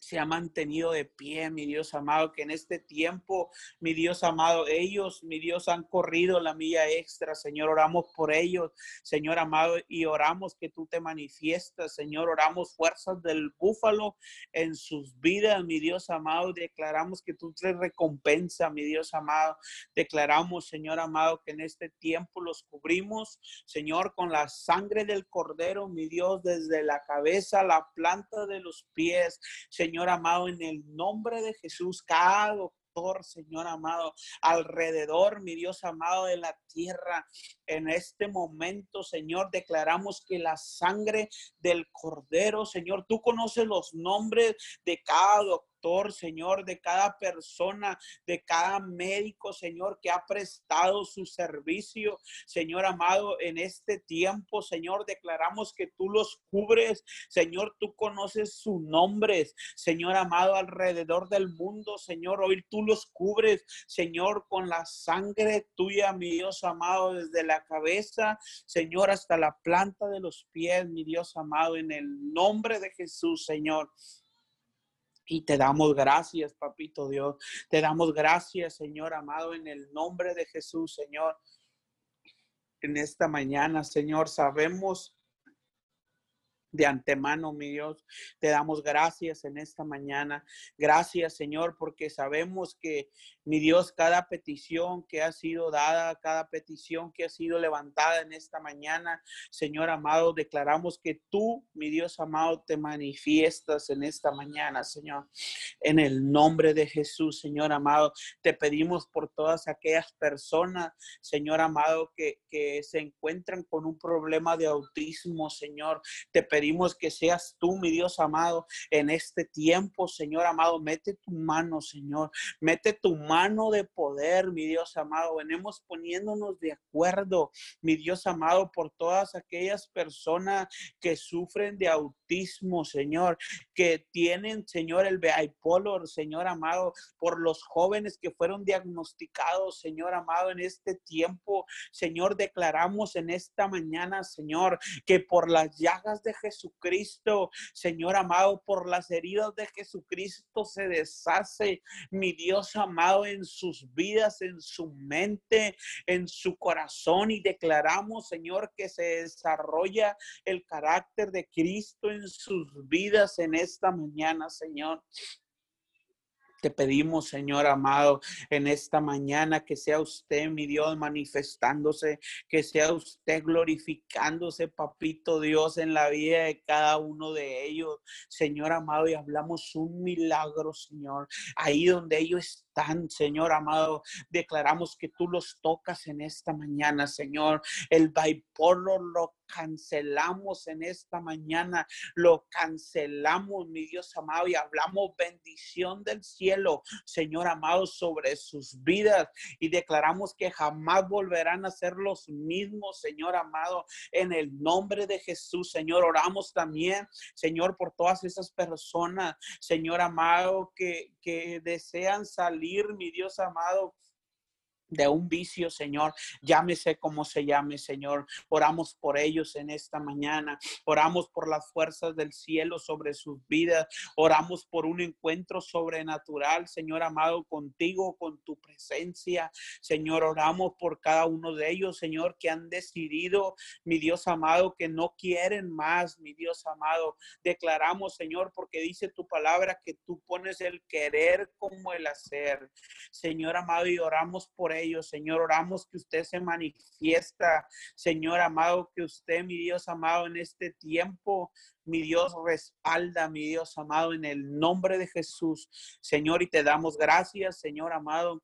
se ha mantenido de pie, mi Dios amado, que en este tiempo, mi Dios amado, ellos, mi Dios, han corrido la milla extra, Señor, oramos por ellos, Señor amado, y oramos que tú te manifiestas, Señor, oramos fuerzas del búfalo en sus vidas, mi Dios amado, declaramos que tú te recompensa, mi Dios amado, declaramos, Señor amado, que en este tiempo los cubrimos, Señor, con la sangre del cordero, mi Dios, desde la cabeza, la planta de los pies, Señor, Señor amado, en el nombre de Jesús, cada doctor, Señor amado, alrededor, mi Dios amado, de la tierra. En este momento, Señor, declaramos que la sangre del Cordero, Señor, tú conoces los nombres de cada doctor Señor, de cada persona, de cada médico, Señor, que ha prestado su servicio, Señor amado, en este tiempo, Señor, declaramos que tú los cubres, Señor, tú conoces sus nombres, Señor amado, alrededor del mundo, Señor, hoy tú los cubres, Señor, con la sangre tuya, mi Dios amado, desde la cabeza, Señor, hasta la planta de los pies, mi Dios amado, en el nombre de Jesús, Señor. Y te damos gracias, papito Dios. Te damos gracias, Señor amado, en el nombre de Jesús, Señor. En esta mañana, Señor, sabemos de antemano, mi Dios, te damos gracias en esta mañana. Gracias, Señor, porque sabemos que, mi Dios, cada petición que ha sido dada, cada petición que ha sido levantada en esta mañana, Señor amado, declaramos que tú, mi Dios amado, te manifiestas en esta mañana, Señor. En el nombre de Jesús, Señor amado, te pedimos por todas aquellas personas, Señor amado, que, que se encuentran con un problema de autismo, Señor. Te pedimos pedimos que seas tú, mi Dios amado, en este tiempo, Señor amado. Mete tu mano, Señor. Mete tu mano de poder, mi Dios amado. Venimos poniéndonos de acuerdo, mi Dios amado, por todas aquellas personas que sufren de autismo, Señor, que tienen, Señor, el bipolar, Señor amado, por los jóvenes que fueron diagnosticados, Señor amado, en este tiempo, Señor, declaramos en esta mañana, Señor, que por las llagas de Jesús, Jesucristo, Señor amado, por las heridas de Jesucristo se deshace, mi Dios amado, en sus vidas, en su mente, en su corazón y declaramos, Señor, que se desarrolla el carácter de Cristo en sus vidas en esta mañana, Señor. Te pedimos, Señor amado, en esta mañana que sea usted, mi Dios, manifestándose, que sea usted glorificándose, papito Dios, en la vida de cada uno de ellos, Señor amado, y hablamos un milagro, Señor, ahí donde ellos están, Señor amado. Declaramos que tú los tocas en esta mañana, Señor. El bipolar lo cancelamos en esta mañana, lo cancelamos, mi Dios amado, y hablamos bendición del cielo, Señor amado, sobre sus vidas y declaramos que jamás volverán a ser los mismos, Señor amado, en el nombre de Jesús, Señor. Oramos también, Señor, por todas esas personas, Señor amado, que, que desean salir, mi Dios amado de un vicio, Señor, llámese como se llame, Señor. Oramos por ellos en esta mañana. Oramos por las fuerzas del cielo sobre sus vidas. Oramos por un encuentro sobrenatural, Señor amado, contigo, con tu presencia. Señor, oramos por cada uno de ellos, Señor, que han decidido, mi Dios amado, que no quieren más, mi Dios amado. Declaramos, Señor, porque dice tu palabra que tú pones el querer como el hacer. Señor amado, y oramos por ellos ellos, Señor. Oramos que usted se manifiesta, Señor amado, que usted, mi Dios amado, en este tiempo, mi Dios, respalda, mi Dios amado, en el nombre de Jesús, Señor, y te damos gracias, Señor amado,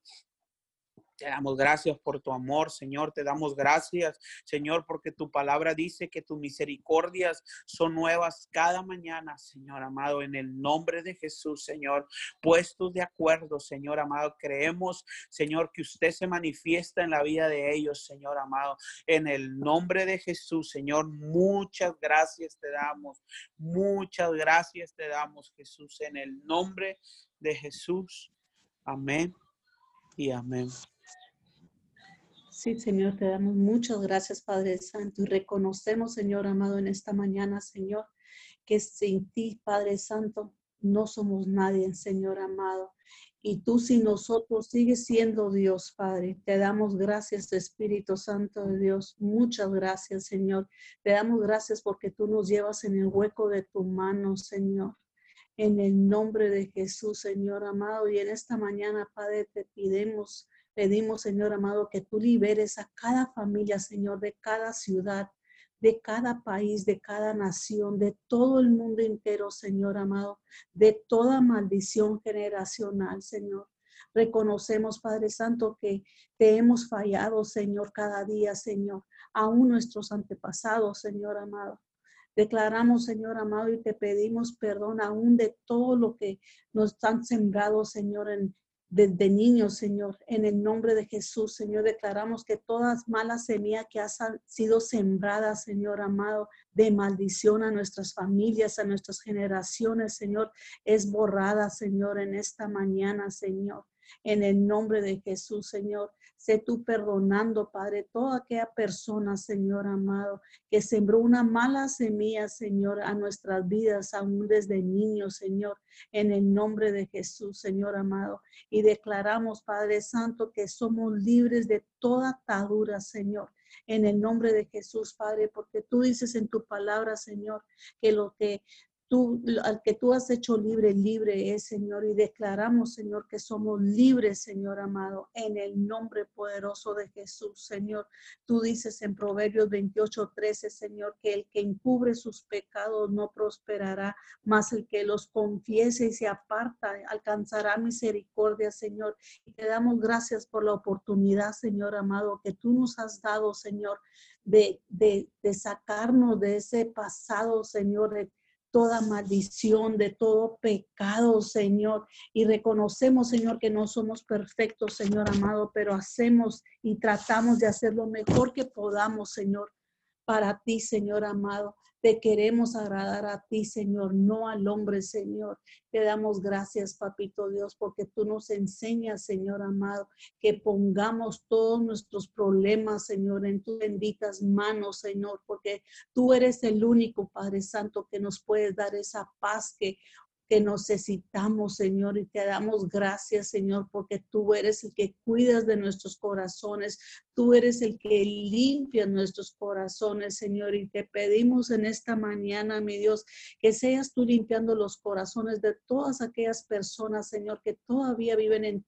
te damos gracias por tu amor, Señor. Te damos gracias, Señor, porque tu palabra dice que tus misericordias son nuevas cada mañana, Señor amado, en el nombre de Jesús, Señor. Puestos de acuerdo, Señor amado, creemos, Señor, que usted se manifiesta en la vida de ellos, Señor amado. En el nombre de Jesús, Señor, muchas gracias te damos. Muchas gracias te damos, Jesús, en el nombre de Jesús. Amén y amén. Sí, Señor, te damos muchas gracias, Padre Santo, y reconocemos, Señor amado, en esta mañana, Señor, que sin ti, Padre Santo, no somos nadie, Señor amado. Y tú sin nosotros sigues siendo Dios, Padre. Te damos gracias, Espíritu Santo de Dios. Muchas gracias, Señor. Te damos gracias porque tú nos llevas en el hueco de tu mano, Señor. En el nombre de Jesús, Señor amado. Y en esta mañana, Padre, te pidemos Pedimos, Señor amado, que tú liberes a cada familia, Señor, de cada ciudad, de cada país, de cada nación, de todo el mundo entero, Señor amado, de toda maldición generacional, Señor. Reconocemos, Padre Santo, que te hemos fallado, Señor, cada día, Señor, aún nuestros antepasados, Señor amado. Declaramos, Señor amado, y te pedimos perdón aún de todo lo que nos han sembrado, Señor, en, desde niños, Señor. En el nombre de Jesús, Señor, declaramos que todas malas semillas que han sido sembradas, Señor amado, de maldición a nuestras familias, a nuestras generaciones, Señor, es borrada, Señor, en esta mañana, Señor. En el nombre de Jesús, Señor. Sé tú perdonando, Padre, toda aquella persona, Señor amado, que sembró una mala semilla, Señor, a nuestras vidas, aún desde niños, Señor, en el nombre de Jesús, Señor amado. Y declaramos, Padre Santo, que somos libres de toda atadura, Señor en el nombre de Jesús, Padre, porque tú dices en tu palabra, Señor, que lo que tú, al que tú has hecho libre, libre es, Señor, y declaramos, Señor, que somos libres, Señor amado, en el nombre poderoso de Jesús, Señor. Tú dices en Proverbios 28, 13, Señor, que el que encubre sus pecados no prosperará, mas el que los confiese y se aparta alcanzará misericordia, Señor. Y te damos gracias por la oportunidad, Señor amado, que tú nos has dado, Señor, de, de, de sacarnos de ese pasado, Señor, de toda maldición, de todo pecado, Señor. Y reconocemos, Señor, que no somos perfectos, Señor amado, pero hacemos y tratamos de hacer lo mejor que podamos, Señor, para ti, Señor amado. Te queremos agradar a ti, Señor, no al hombre, Señor. Te damos gracias, Papito Dios, porque tú nos enseñas, Señor amado, que pongamos todos nuestros problemas, Señor, en tus benditas manos, Señor, porque tú eres el único, Padre Santo, que nos puedes dar esa paz que que necesitamos, Señor, y te damos gracias, Señor, porque tú eres el que cuidas de nuestros corazones, tú eres el que limpia nuestros corazones, Señor, y te pedimos en esta mañana, mi Dios, que seas tú limpiando los corazones de todas aquellas personas, Señor, que todavía viven en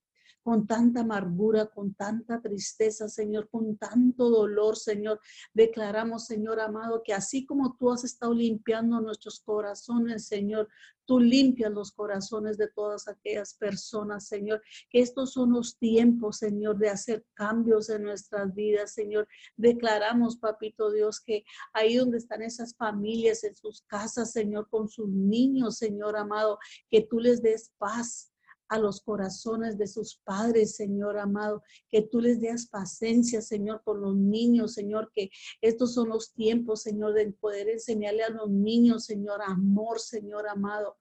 con tanta amargura, con tanta tristeza, Señor, con tanto dolor, Señor. Declaramos, Señor amado, que así como tú has estado limpiando nuestros corazones, Señor, tú limpias los corazones de todas aquellas personas, Señor. Que estos son los tiempos, Señor, de hacer cambios en nuestras vidas, Señor. Declaramos, Papito Dios, que ahí donde están esas familias, en sus casas, Señor, con sus niños, Señor amado, que tú les des paz, a los corazones de sus padres, Señor amado, que tú les des paciencia, Señor, con los niños, Señor, que estos son los tiempos, Señor, del poder enseñarle a los niños, Señor, amor, Señor amado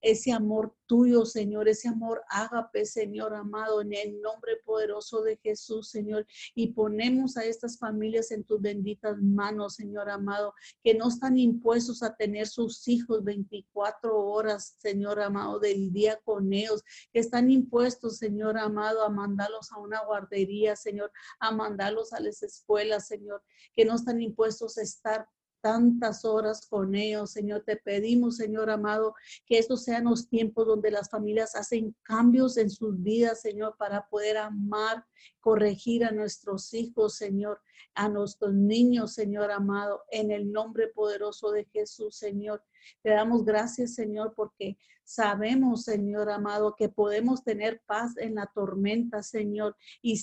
ese amor tuyo, Señor, ese amor ágape, Señor amado, en el nombre poderoso de Jesús, Señor. Y ponemos a estas familias en tus benditas manos, Señor amado, que no están impuestos a tener sus hijos 24 horas, Señor amado, del día con ellos, que están impuestos, Señor amado, a mandarlos a una guardería, Señor, a mandarlos a las escuelas, Señor, que no están impuestos a estar tantas horas con ellos, Señor. Te pedimos, Señor amado, que estos sean los tiempos donde las familias hacen cambios en sus vidas, Señor, para poder amar, corregir a nuestros hijos, Señor, a nuestros niños, Señor amado, en el nombre poderoso de Jesús, Señor. Te damos gracias, Señor, porque sabemos, Señor amado, que podemos tener paz en la tormenta, Señor, y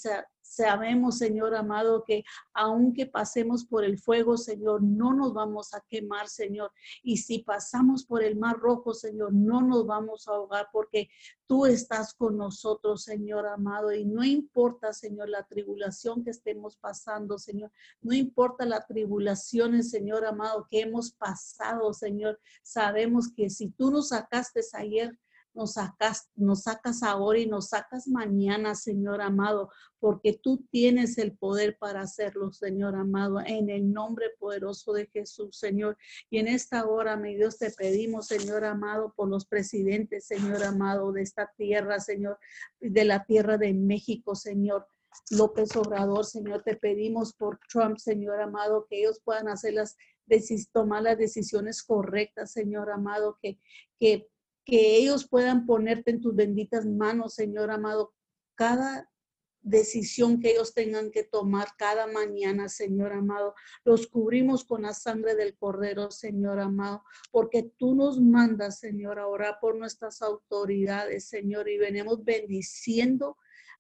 Sabemos, Señor amado, que aunque pasemos por el fuego, Señor, no nos vamos a quemar, Señor. Y si pasamos por el mar rojo, Señor, no nos vamos a ahogar porque tú estás con nosotros, Señor amado. Y no importa, Señor, la tribulación que estemos pasando, Señor. No importa la tribulación, Señor amado, que hemos pasado, Señor. Sabemos que si tú nos sacaste ayer, nos sacas, nos sacas ahora y nos sacas mañana, Señor amado, porque tú tienes el poder para hacerlo, Señor amado, en el nombre poderoso de Jesús, Señor. Y en esta hora, mi Dios, te pedimos, Señor amado, por los presidentes, Señor amado, de esta tierra, Señor, de la tierra de México, Señor. López Obrador, Señor, te pedimos por Trump, Señor amado, que ellos puedan hacer las tomar las decisiones correctas, Señor amado, que, que que ellos puedan ponerte en tus benditas manos, Señor amado, cada decisión que ellos tengan que tomar cada mañana, Señor amado. Los cubrimos con la sangre del Cordero, Señor amado, porque tú nos mandas, Señor, a orar por nuestras autoridades, Señor, y venimos bendiciendo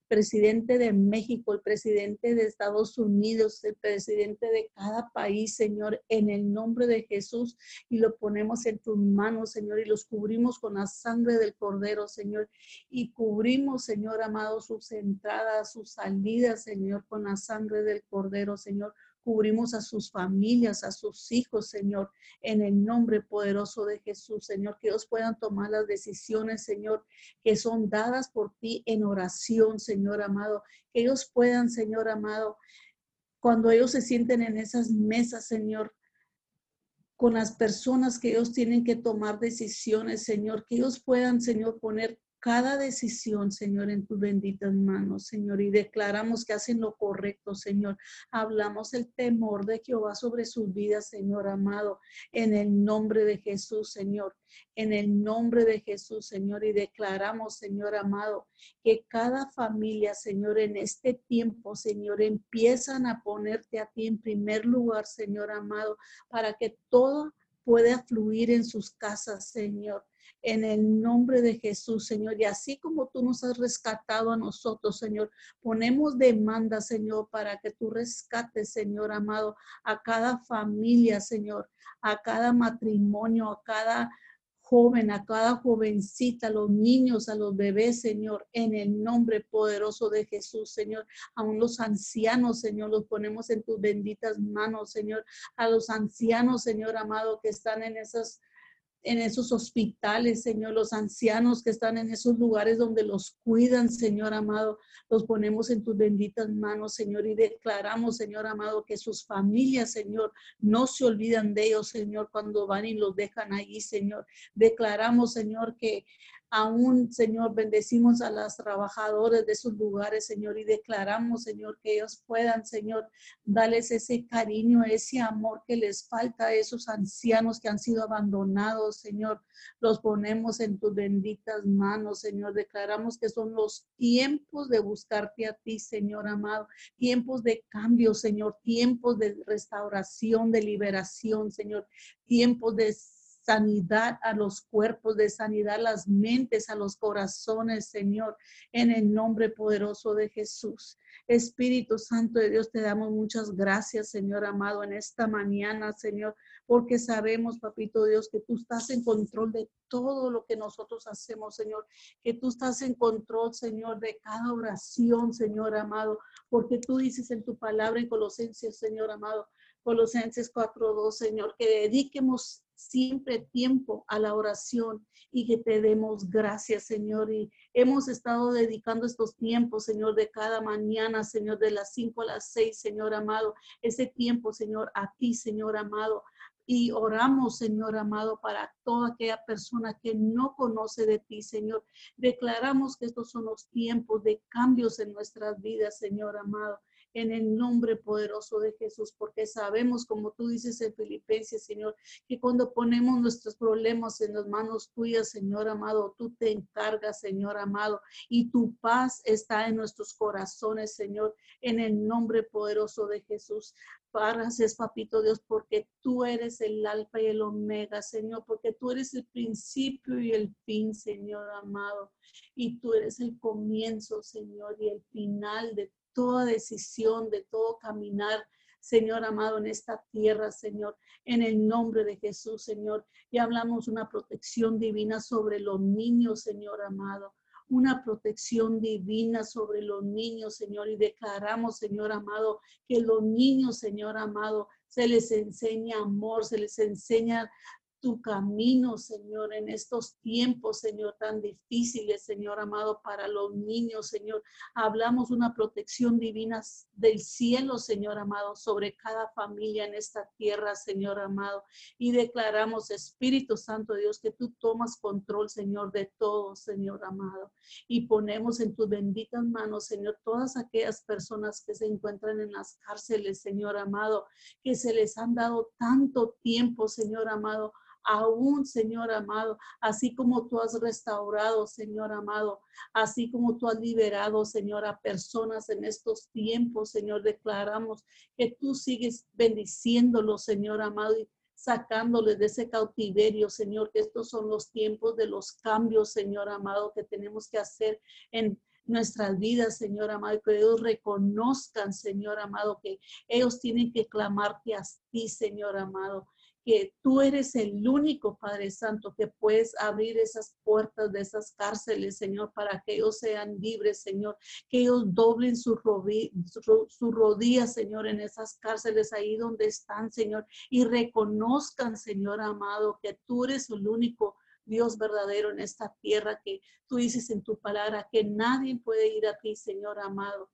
presidente de México, el presidente de Estados Unidos, el presidente de cada país, Señor, en el nombre de Jesús, y lo ponemos en tus manos, Señor, y los cubrimos con la sangre del Cordero, Señor, y cubrimos, Señor amado, sus entradas, sus salidas, Señor, con la sangre del Cordero, Señor. Cubrimos a sus familias, a sus hijos, Señor, en el nombre poderoso de Jesús, Señor, que ellos puedan tomar las decisiones, Señor, que son dadas por ti en oración, Señor amado. Que ellos puedan, Señor amado, cuando ellos se sienten en esas mesas, Señor, con las personas que ellos tienen que tomar decisiones, Señor, que ellos puedan, Señor, poner cada decisión, Señor, en tus benditas manos, Señor, y declaramos que hacen lo correcto, Señor. Hablamos el temor de Jehová sobre sus vidas, Señor amado, en el nombre de Jesús, Señor, en el nombre de Jesús, Señor, y declaramos, Señor amado, que cada familia, Señor, en este tiempo, Señor, empiezan a ponerte a ti en primer lugar, Señor amado, para que todo pueda fluir en sus casas, Señor en el nombre de Jesús, Señor. Y así como tú nos has rescatado a nosotros, Señor, ponemos demanda, Señor, para que tú rescates, Señor amado, a cada familia, Señor, a cada matrimonio, a cada joven, a cada jovencita, a los niños, a los bebés, Señor, en el nombre poderoso de Jesús, Señor. Aún los ancianos, Señor, los ponemos en tus benditas manos, Señor. A los ancianos, Señor amado, que están en esas en esos hospitales, Señor, los ancianos que están en esos lugares donde los cuidan, Señor amado, los ponemos en tus benditas manos, Señor, y declaramos, Señor amado, que sus familias, Señor, no se olvidan de ellos, Señor, cuando van y los dejan allí, Señor. Declaramos, Señor, que Aún, Señor, bendecimos a las trabajadoras de sus lugares, Señor, y declaramos, Señor, que ellos puedan, Señor, darles ese cariño, ese amor que les falta a esos ancianos que han sido abandonados, Señor. Los ponemos en tus benditas manos, Señor. Declaramos que son los tiempos de buscarte a ti, Señor amado. Tiempos de cambio, Señor. Tiempos de restauración, de liberación, Señor. Tiempos de sanidad a los cuerpos, de sanidad a las mentes, a los corazones, Señor, en el nombre poderoso de Jesús. Espíritu Santo de Dios, te damos muchas gracias, Señor amado, en esta mañana, Señor, porque sabemos, Papito Dios, que tú estás en control de todo lo que nosotros hacemos, Señor, que tú estás en control, Señor, de cada oración, Señor amado, porque tú dices en tu palabra en Colosenses, Señor amado, Colosenses 4.2, Señor, que dediquemos siempre tiempo a la oración y que te demos gracias, Señor. Y hemos estado dedicando estos tiempos, Señor, de cada mañana, Señor, de las 5 a las 6, Señor amado. Ese tiempo, Señor, a ti, Señor amado. Y oramos, Señor amado, para toda aquella persona que no conoce de ti, Señor. Declaramos que estos son los tiempos de cambios en nuestras vidas, Señor amado en el nombre poderoso de Jesús, porque sabemos, como tú dices en Filipenses, Señor, que cuando ponemos nuestros problemas en las manos tuyas, Señor amado, tú te encargas, Señor amado, y tu paz está en nuestros corazones, Señor, en el nombre poderoso de Jesús. Gracias, papito Dios, porque tú eres el alfa y el omega, Señor, porque tú eres el principio y el fin, Señor amado, y tú eres el comienzo, Señor, y el final de toda decisión, de todo caminar, Señor amado, en esta tierra, Señor, en el nombre de Jesús, Señor. Y hablamos una protección divina sobre los niños, Señor amado una protección divina sobre los niños, Señor, y declaramos, Señor amado, que los niños, Señor amado, se les enseña amor, se les enseña tu camino, Señor, en estos tiempos, Señor, tan difíciles, Señor amado, para los niños, Señor. Hablamos una protección divina del cielo, Señor amado, sobre cada familia en esta tierra, Señor amado. Y declaramos, Espíritu Santo Dios, que tú tomas control, Señor, de todo, Señor amado. Y ponemos en tus benditas manos, Señor, todas aquellas personas que se encuentran en las cárceles, Señor amado, que se les han dado tanto tiempo, Señor amado aún, Señor amado, así como tú has restaurado, Señor amado, así como tú has liberado, Señor, a personas en estos tiempos, Señor, declaramos que tú sigues bendiciéndolos, Señor amado, y sacándoles de ese cautiverio, Señor, que estos son los tiempos de los cambios, Señor amado, que tenemos que hacer en nuestras vidas, Señor amado, que ellos reconozcan, Señor amado, que ellos tienen que clamarte a ti, Señor amado, que tú eres el único Padre Santo que puedes abrir esas puertas de esas cárceles, Señor, para que ellos sean libres, Señor, que ellos doblen sus su, rodillas, Señor, en esas cárceles ahí donde están, Señor, y reconozcan, Señor amado, que tú eres el único Dios verdadero en esta tierra, que tú dices en tu palabra que nadie puede ir a ti, Señor amado.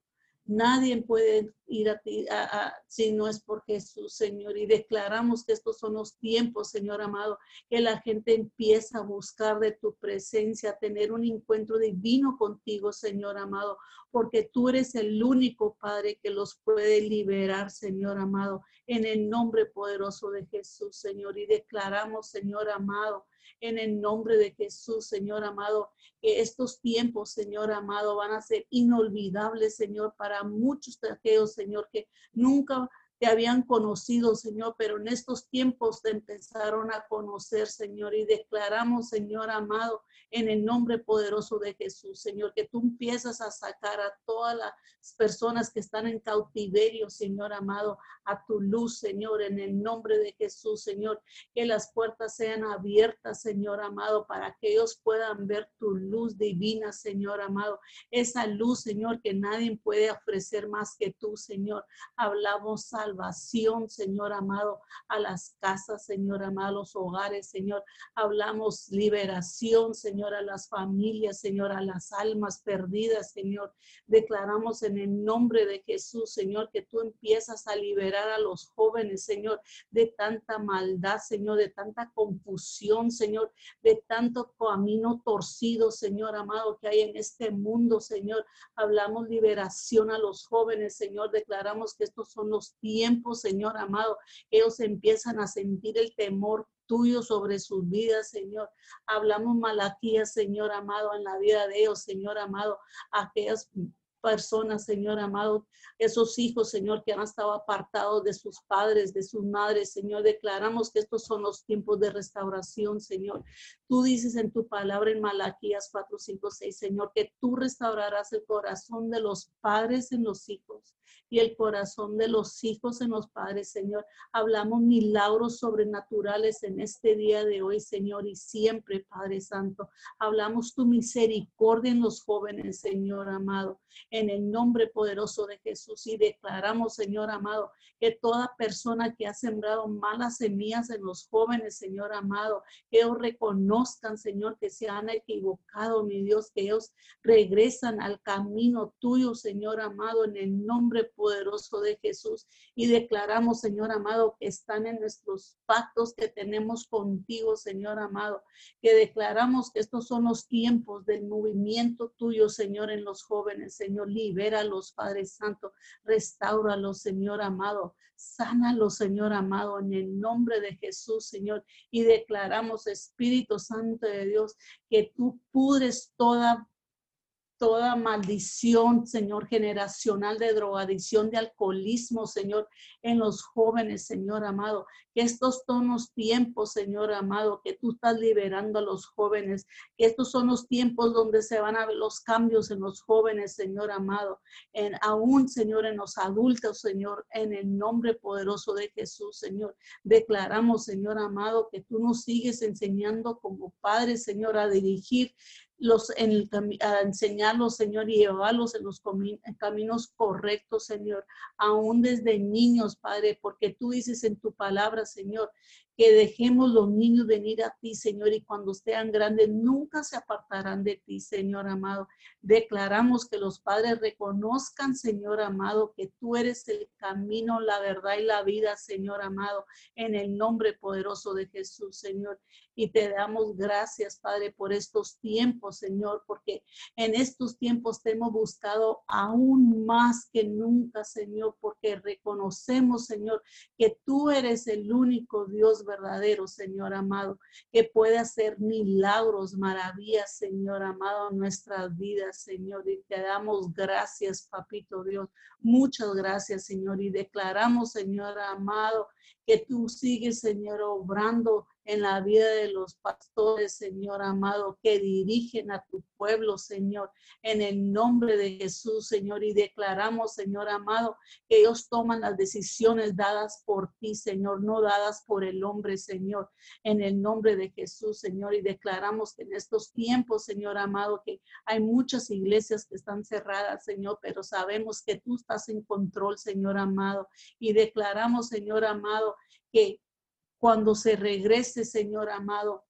Nadie puede ir a ti si no es por Jesús, Señor. Y declaramos que estos son los tiempos, Señor amado, que la gente empieza a buscar de tu presencia, a tener un encuentro divino contigo, Señor amado, porque tú eres el único Padre que los puede liberar, Señor amado, en el nombre poderoso de Jesús, Señor. Y declaramos, Señor amado, en el nombre de Jesús, Señor amado, que estos tiempos, Señor amado, van a ser inolvidables, Señor, para muchos de Señor, que nunca habían conocido, Señor, pero en estos tiempos te empezaron a conocer, Señor, y declaramos, Señor amado, en el nombre poderoso de Jesús, Señor, que tú empiezas a sacar a todas las personas que están en cautiverio, Señor amado, a tu luz, Señor, en el nombre de Jesús, Señor, que las puertas sean abiertas, Señor amado, para que ellos puedan ver tu luz divina, Señor amado, esa luz, Señor, que nadie puede ofrecer más que tú, Señor. Hablamos salvo salvación, Señor amado, a las casas, Señor amado, a los hogares, Señor. Hablamos liberación, Señor, a las familias, Señor, a las almas perdidas, Señor. Declaramos en el nombre de Jesús, Señor, que tú empiezas a liberar a los jóvenes, Señor, de tanta maldad, Señor, de tanta confusión, Señor, de tanto camino torcido, Señor amado, que hay en este mundo, Señor. Hablamos liberación a los jóvenes, Señor. Declaramos que estos son los tiempos, Señor amado. Ellos empiezan a sentir el temor tuyo sobre sus vidas, Señor. Hablamos malaquías, Señor amado, en la vida de ellos, Señor amado. Aquellas personas, Señor amado, esos hijos, Señor, que han estado apartados de sus padres, de sus madres, Señor. Declaramos que estos son los tiempos de restauración, Señor. Tú dices en tu palabra en Malaquías 4, 5, 6, Señor, que tú restaurarás el corazón de los padres en los hijos y el corazón de los hijos en los padres, Señor. Hablamos milagros sobrenaturales en este día de hoy, Señor, y siempre, Padre Santo. Hablamos tu misericordia en los jóvenes, Señor amado, en el nombre poderoso de Jesús. Y declaramos, Señor amado, que toda persona que ha sembrado malas semillas en los jóvenes, Señor amado, que ellos reconozcan, Señor, que se han equivocado, mi Dios, que ellos regresan al camino tuyo, Señor amado, en el nombre poderoso de Jesús. Y declaramos, Señor amado, que están en nuestros pactos que tenemos contigo, Señor amado, que declaramos que estos son los tiempos del movimiento tuyo, Señor, en los jóvenes. Señor, libéralos, Padre Santo, restauralos, Señor amado. Sánalos, Señor amado, en el nombre de Jesús, Señor. Y declaramos, Espíritu Santo de Dios, que tú pudres toda toda maldición, Señor, generacional de drogadicción, de alcoholismo, Señor, en los jóvenes, Señor amado. Que estos son los tiempos, Señor amado, que tú estás liberando a los jóvenes. Que estos son los tiempos donde se van a ver los cambios en los jóvenes, Señor amado. En, aún, Señor, en los adultos, Señor, en el nombre poderoso de Jesús, Señor. Declaramos, Señor amado, que tú nos sigues enseñando como Padre, Señor, a dirigir los en el, a enseñarlos, Señor, y llevarlos en los caminos correctos, Señor, aún desde niños, Padre, porque tú dices en tu palabra, Señor, que dejemos los niños venir a ti, Señor, y cuando sean grandes nunca se apartarán de ti, Señor amado. Declaramos que los padres reconozcan, Señor amado, que tú eres el camino, la verdad y la vida, Señor amado, en el nombre poderoso de Jesús, Señor. Y te damos gracias, Padre, por estos tiempos, Señor, porque en estos tiempos te hemos buscado aún más que nunca, Señor, porque reconocemos, Señor, que tú eres el único Dios verdadero, Señor amado, que puede hacer milagros, maravillas, Señor amado, en nuestras vidas, Señor. Y te damos gracias, Papito Dios. Muchas gracias, Señor. Y declaramos, Señor amado, que tú sigues, Señor, obrando en la vida de los pastores, Señor amado, que dirigen a tu pueblo, Señor, en el nombre de Jesús, Señor, y declaramos, Señor amado, que ellos toman las decisiones dadas por ti, Señor, no dadas por el hombre, Señor, en el nombre de Jesús, Señor, y declaramos que en estos tiempos, Señor amado, que hay muchas iglesias que están cerradas, Señor, pero sabemos que tú estás en control, Señor amado, y declaramos, Señor amado, que cuando se regrese, Señor amado,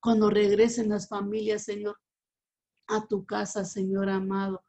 cuando regresen las familias, Señor, a tu casa, Señor amado,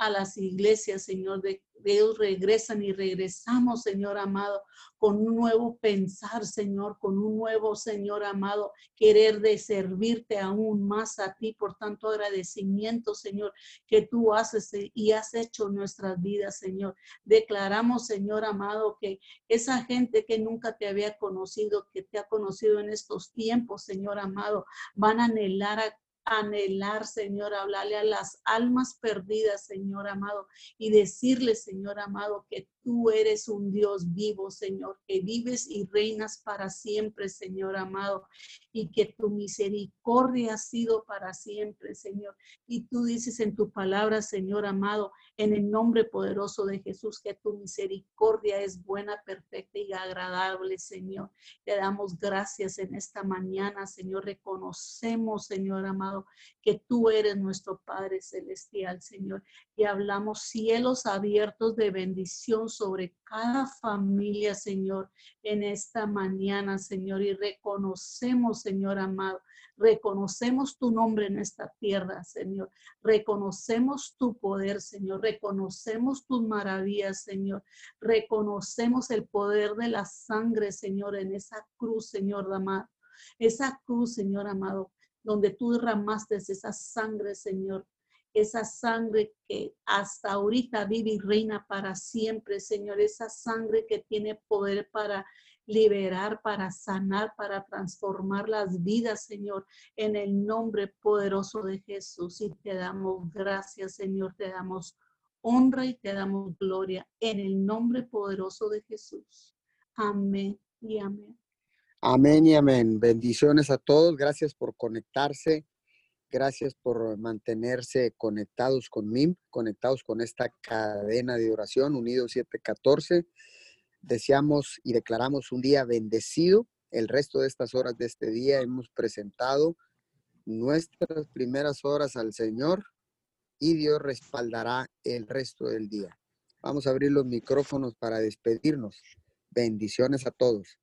a las iglesias, Señor, de ellos regresan y regresamos, Señor amado, con un nuevo pensar, Señor, con un nuevo, Señor amado, querer de servirte aún más a ti. Por tanto, agradecimiento, Señor, que tú haces y has hecho nuestras vidas, Señor. Declaramos, Señor amado, que esa gente que nunca te había conocido, que te ha conocido en estos tiempos, Señor amado, van a anhelar a anhelar, Señor, hablarle a las almas perdidas, Señor amado, y decirle, Señor amado, que tú eres un Dios vivo, Señor, que vives y reinas para siempre, Señor amado, y que tu misericordia ha sido para siempre, Señor. Y tú dices en tu palabra, Señor amado, en el nombre poderoso de Jesús, que tu misericordia es buena, perfecta y agradable, Señor. Te damos gracias en esta mañana, Señor. Reconocemos, Señor amado, que tú eres nuestro Padre celestial, Señor. Y hablamos cielos abiertos de bendición sobre cada familia, Señor, en esta mañana, Señor, y reconocemos, Señor amado, reconocemos tu nombre en esta tierra, Señor. Reconocemos tu poder, Señor. Reconocemos tus maravillas, Señor. Reconocemos el poder de la sangre, Señor, en esa cruz, Señor amado. Esa cruz, Señor amado, donde tú derramaste esa sangre, Señor esa sangre que hasta ahorita vive y reina para siempre, Señor, esa sangre que tiene poder para liberar, para sanar, para transformar las vidas, Señor, en el nombre poderoso de Jesús. Y te damos gracias, Señor, te damos honra y te damos gloria en el nombre poderoso de Jesús. Amén y amén. Amén y amén. Bendiciones a todos. Gracias por conectarse. Gracias por mantenerse conectados con MIM, conectados con esta cadena de oración, Unidos 714. Deseamos y declaramos un día bendecido. El resto de estas horas de este día hemos presentado nuestras primeras horas al Señor y Dios respaldará el resto del día. Vamos a abrir los micrófonos para despedirnos. Bendiciones a todos.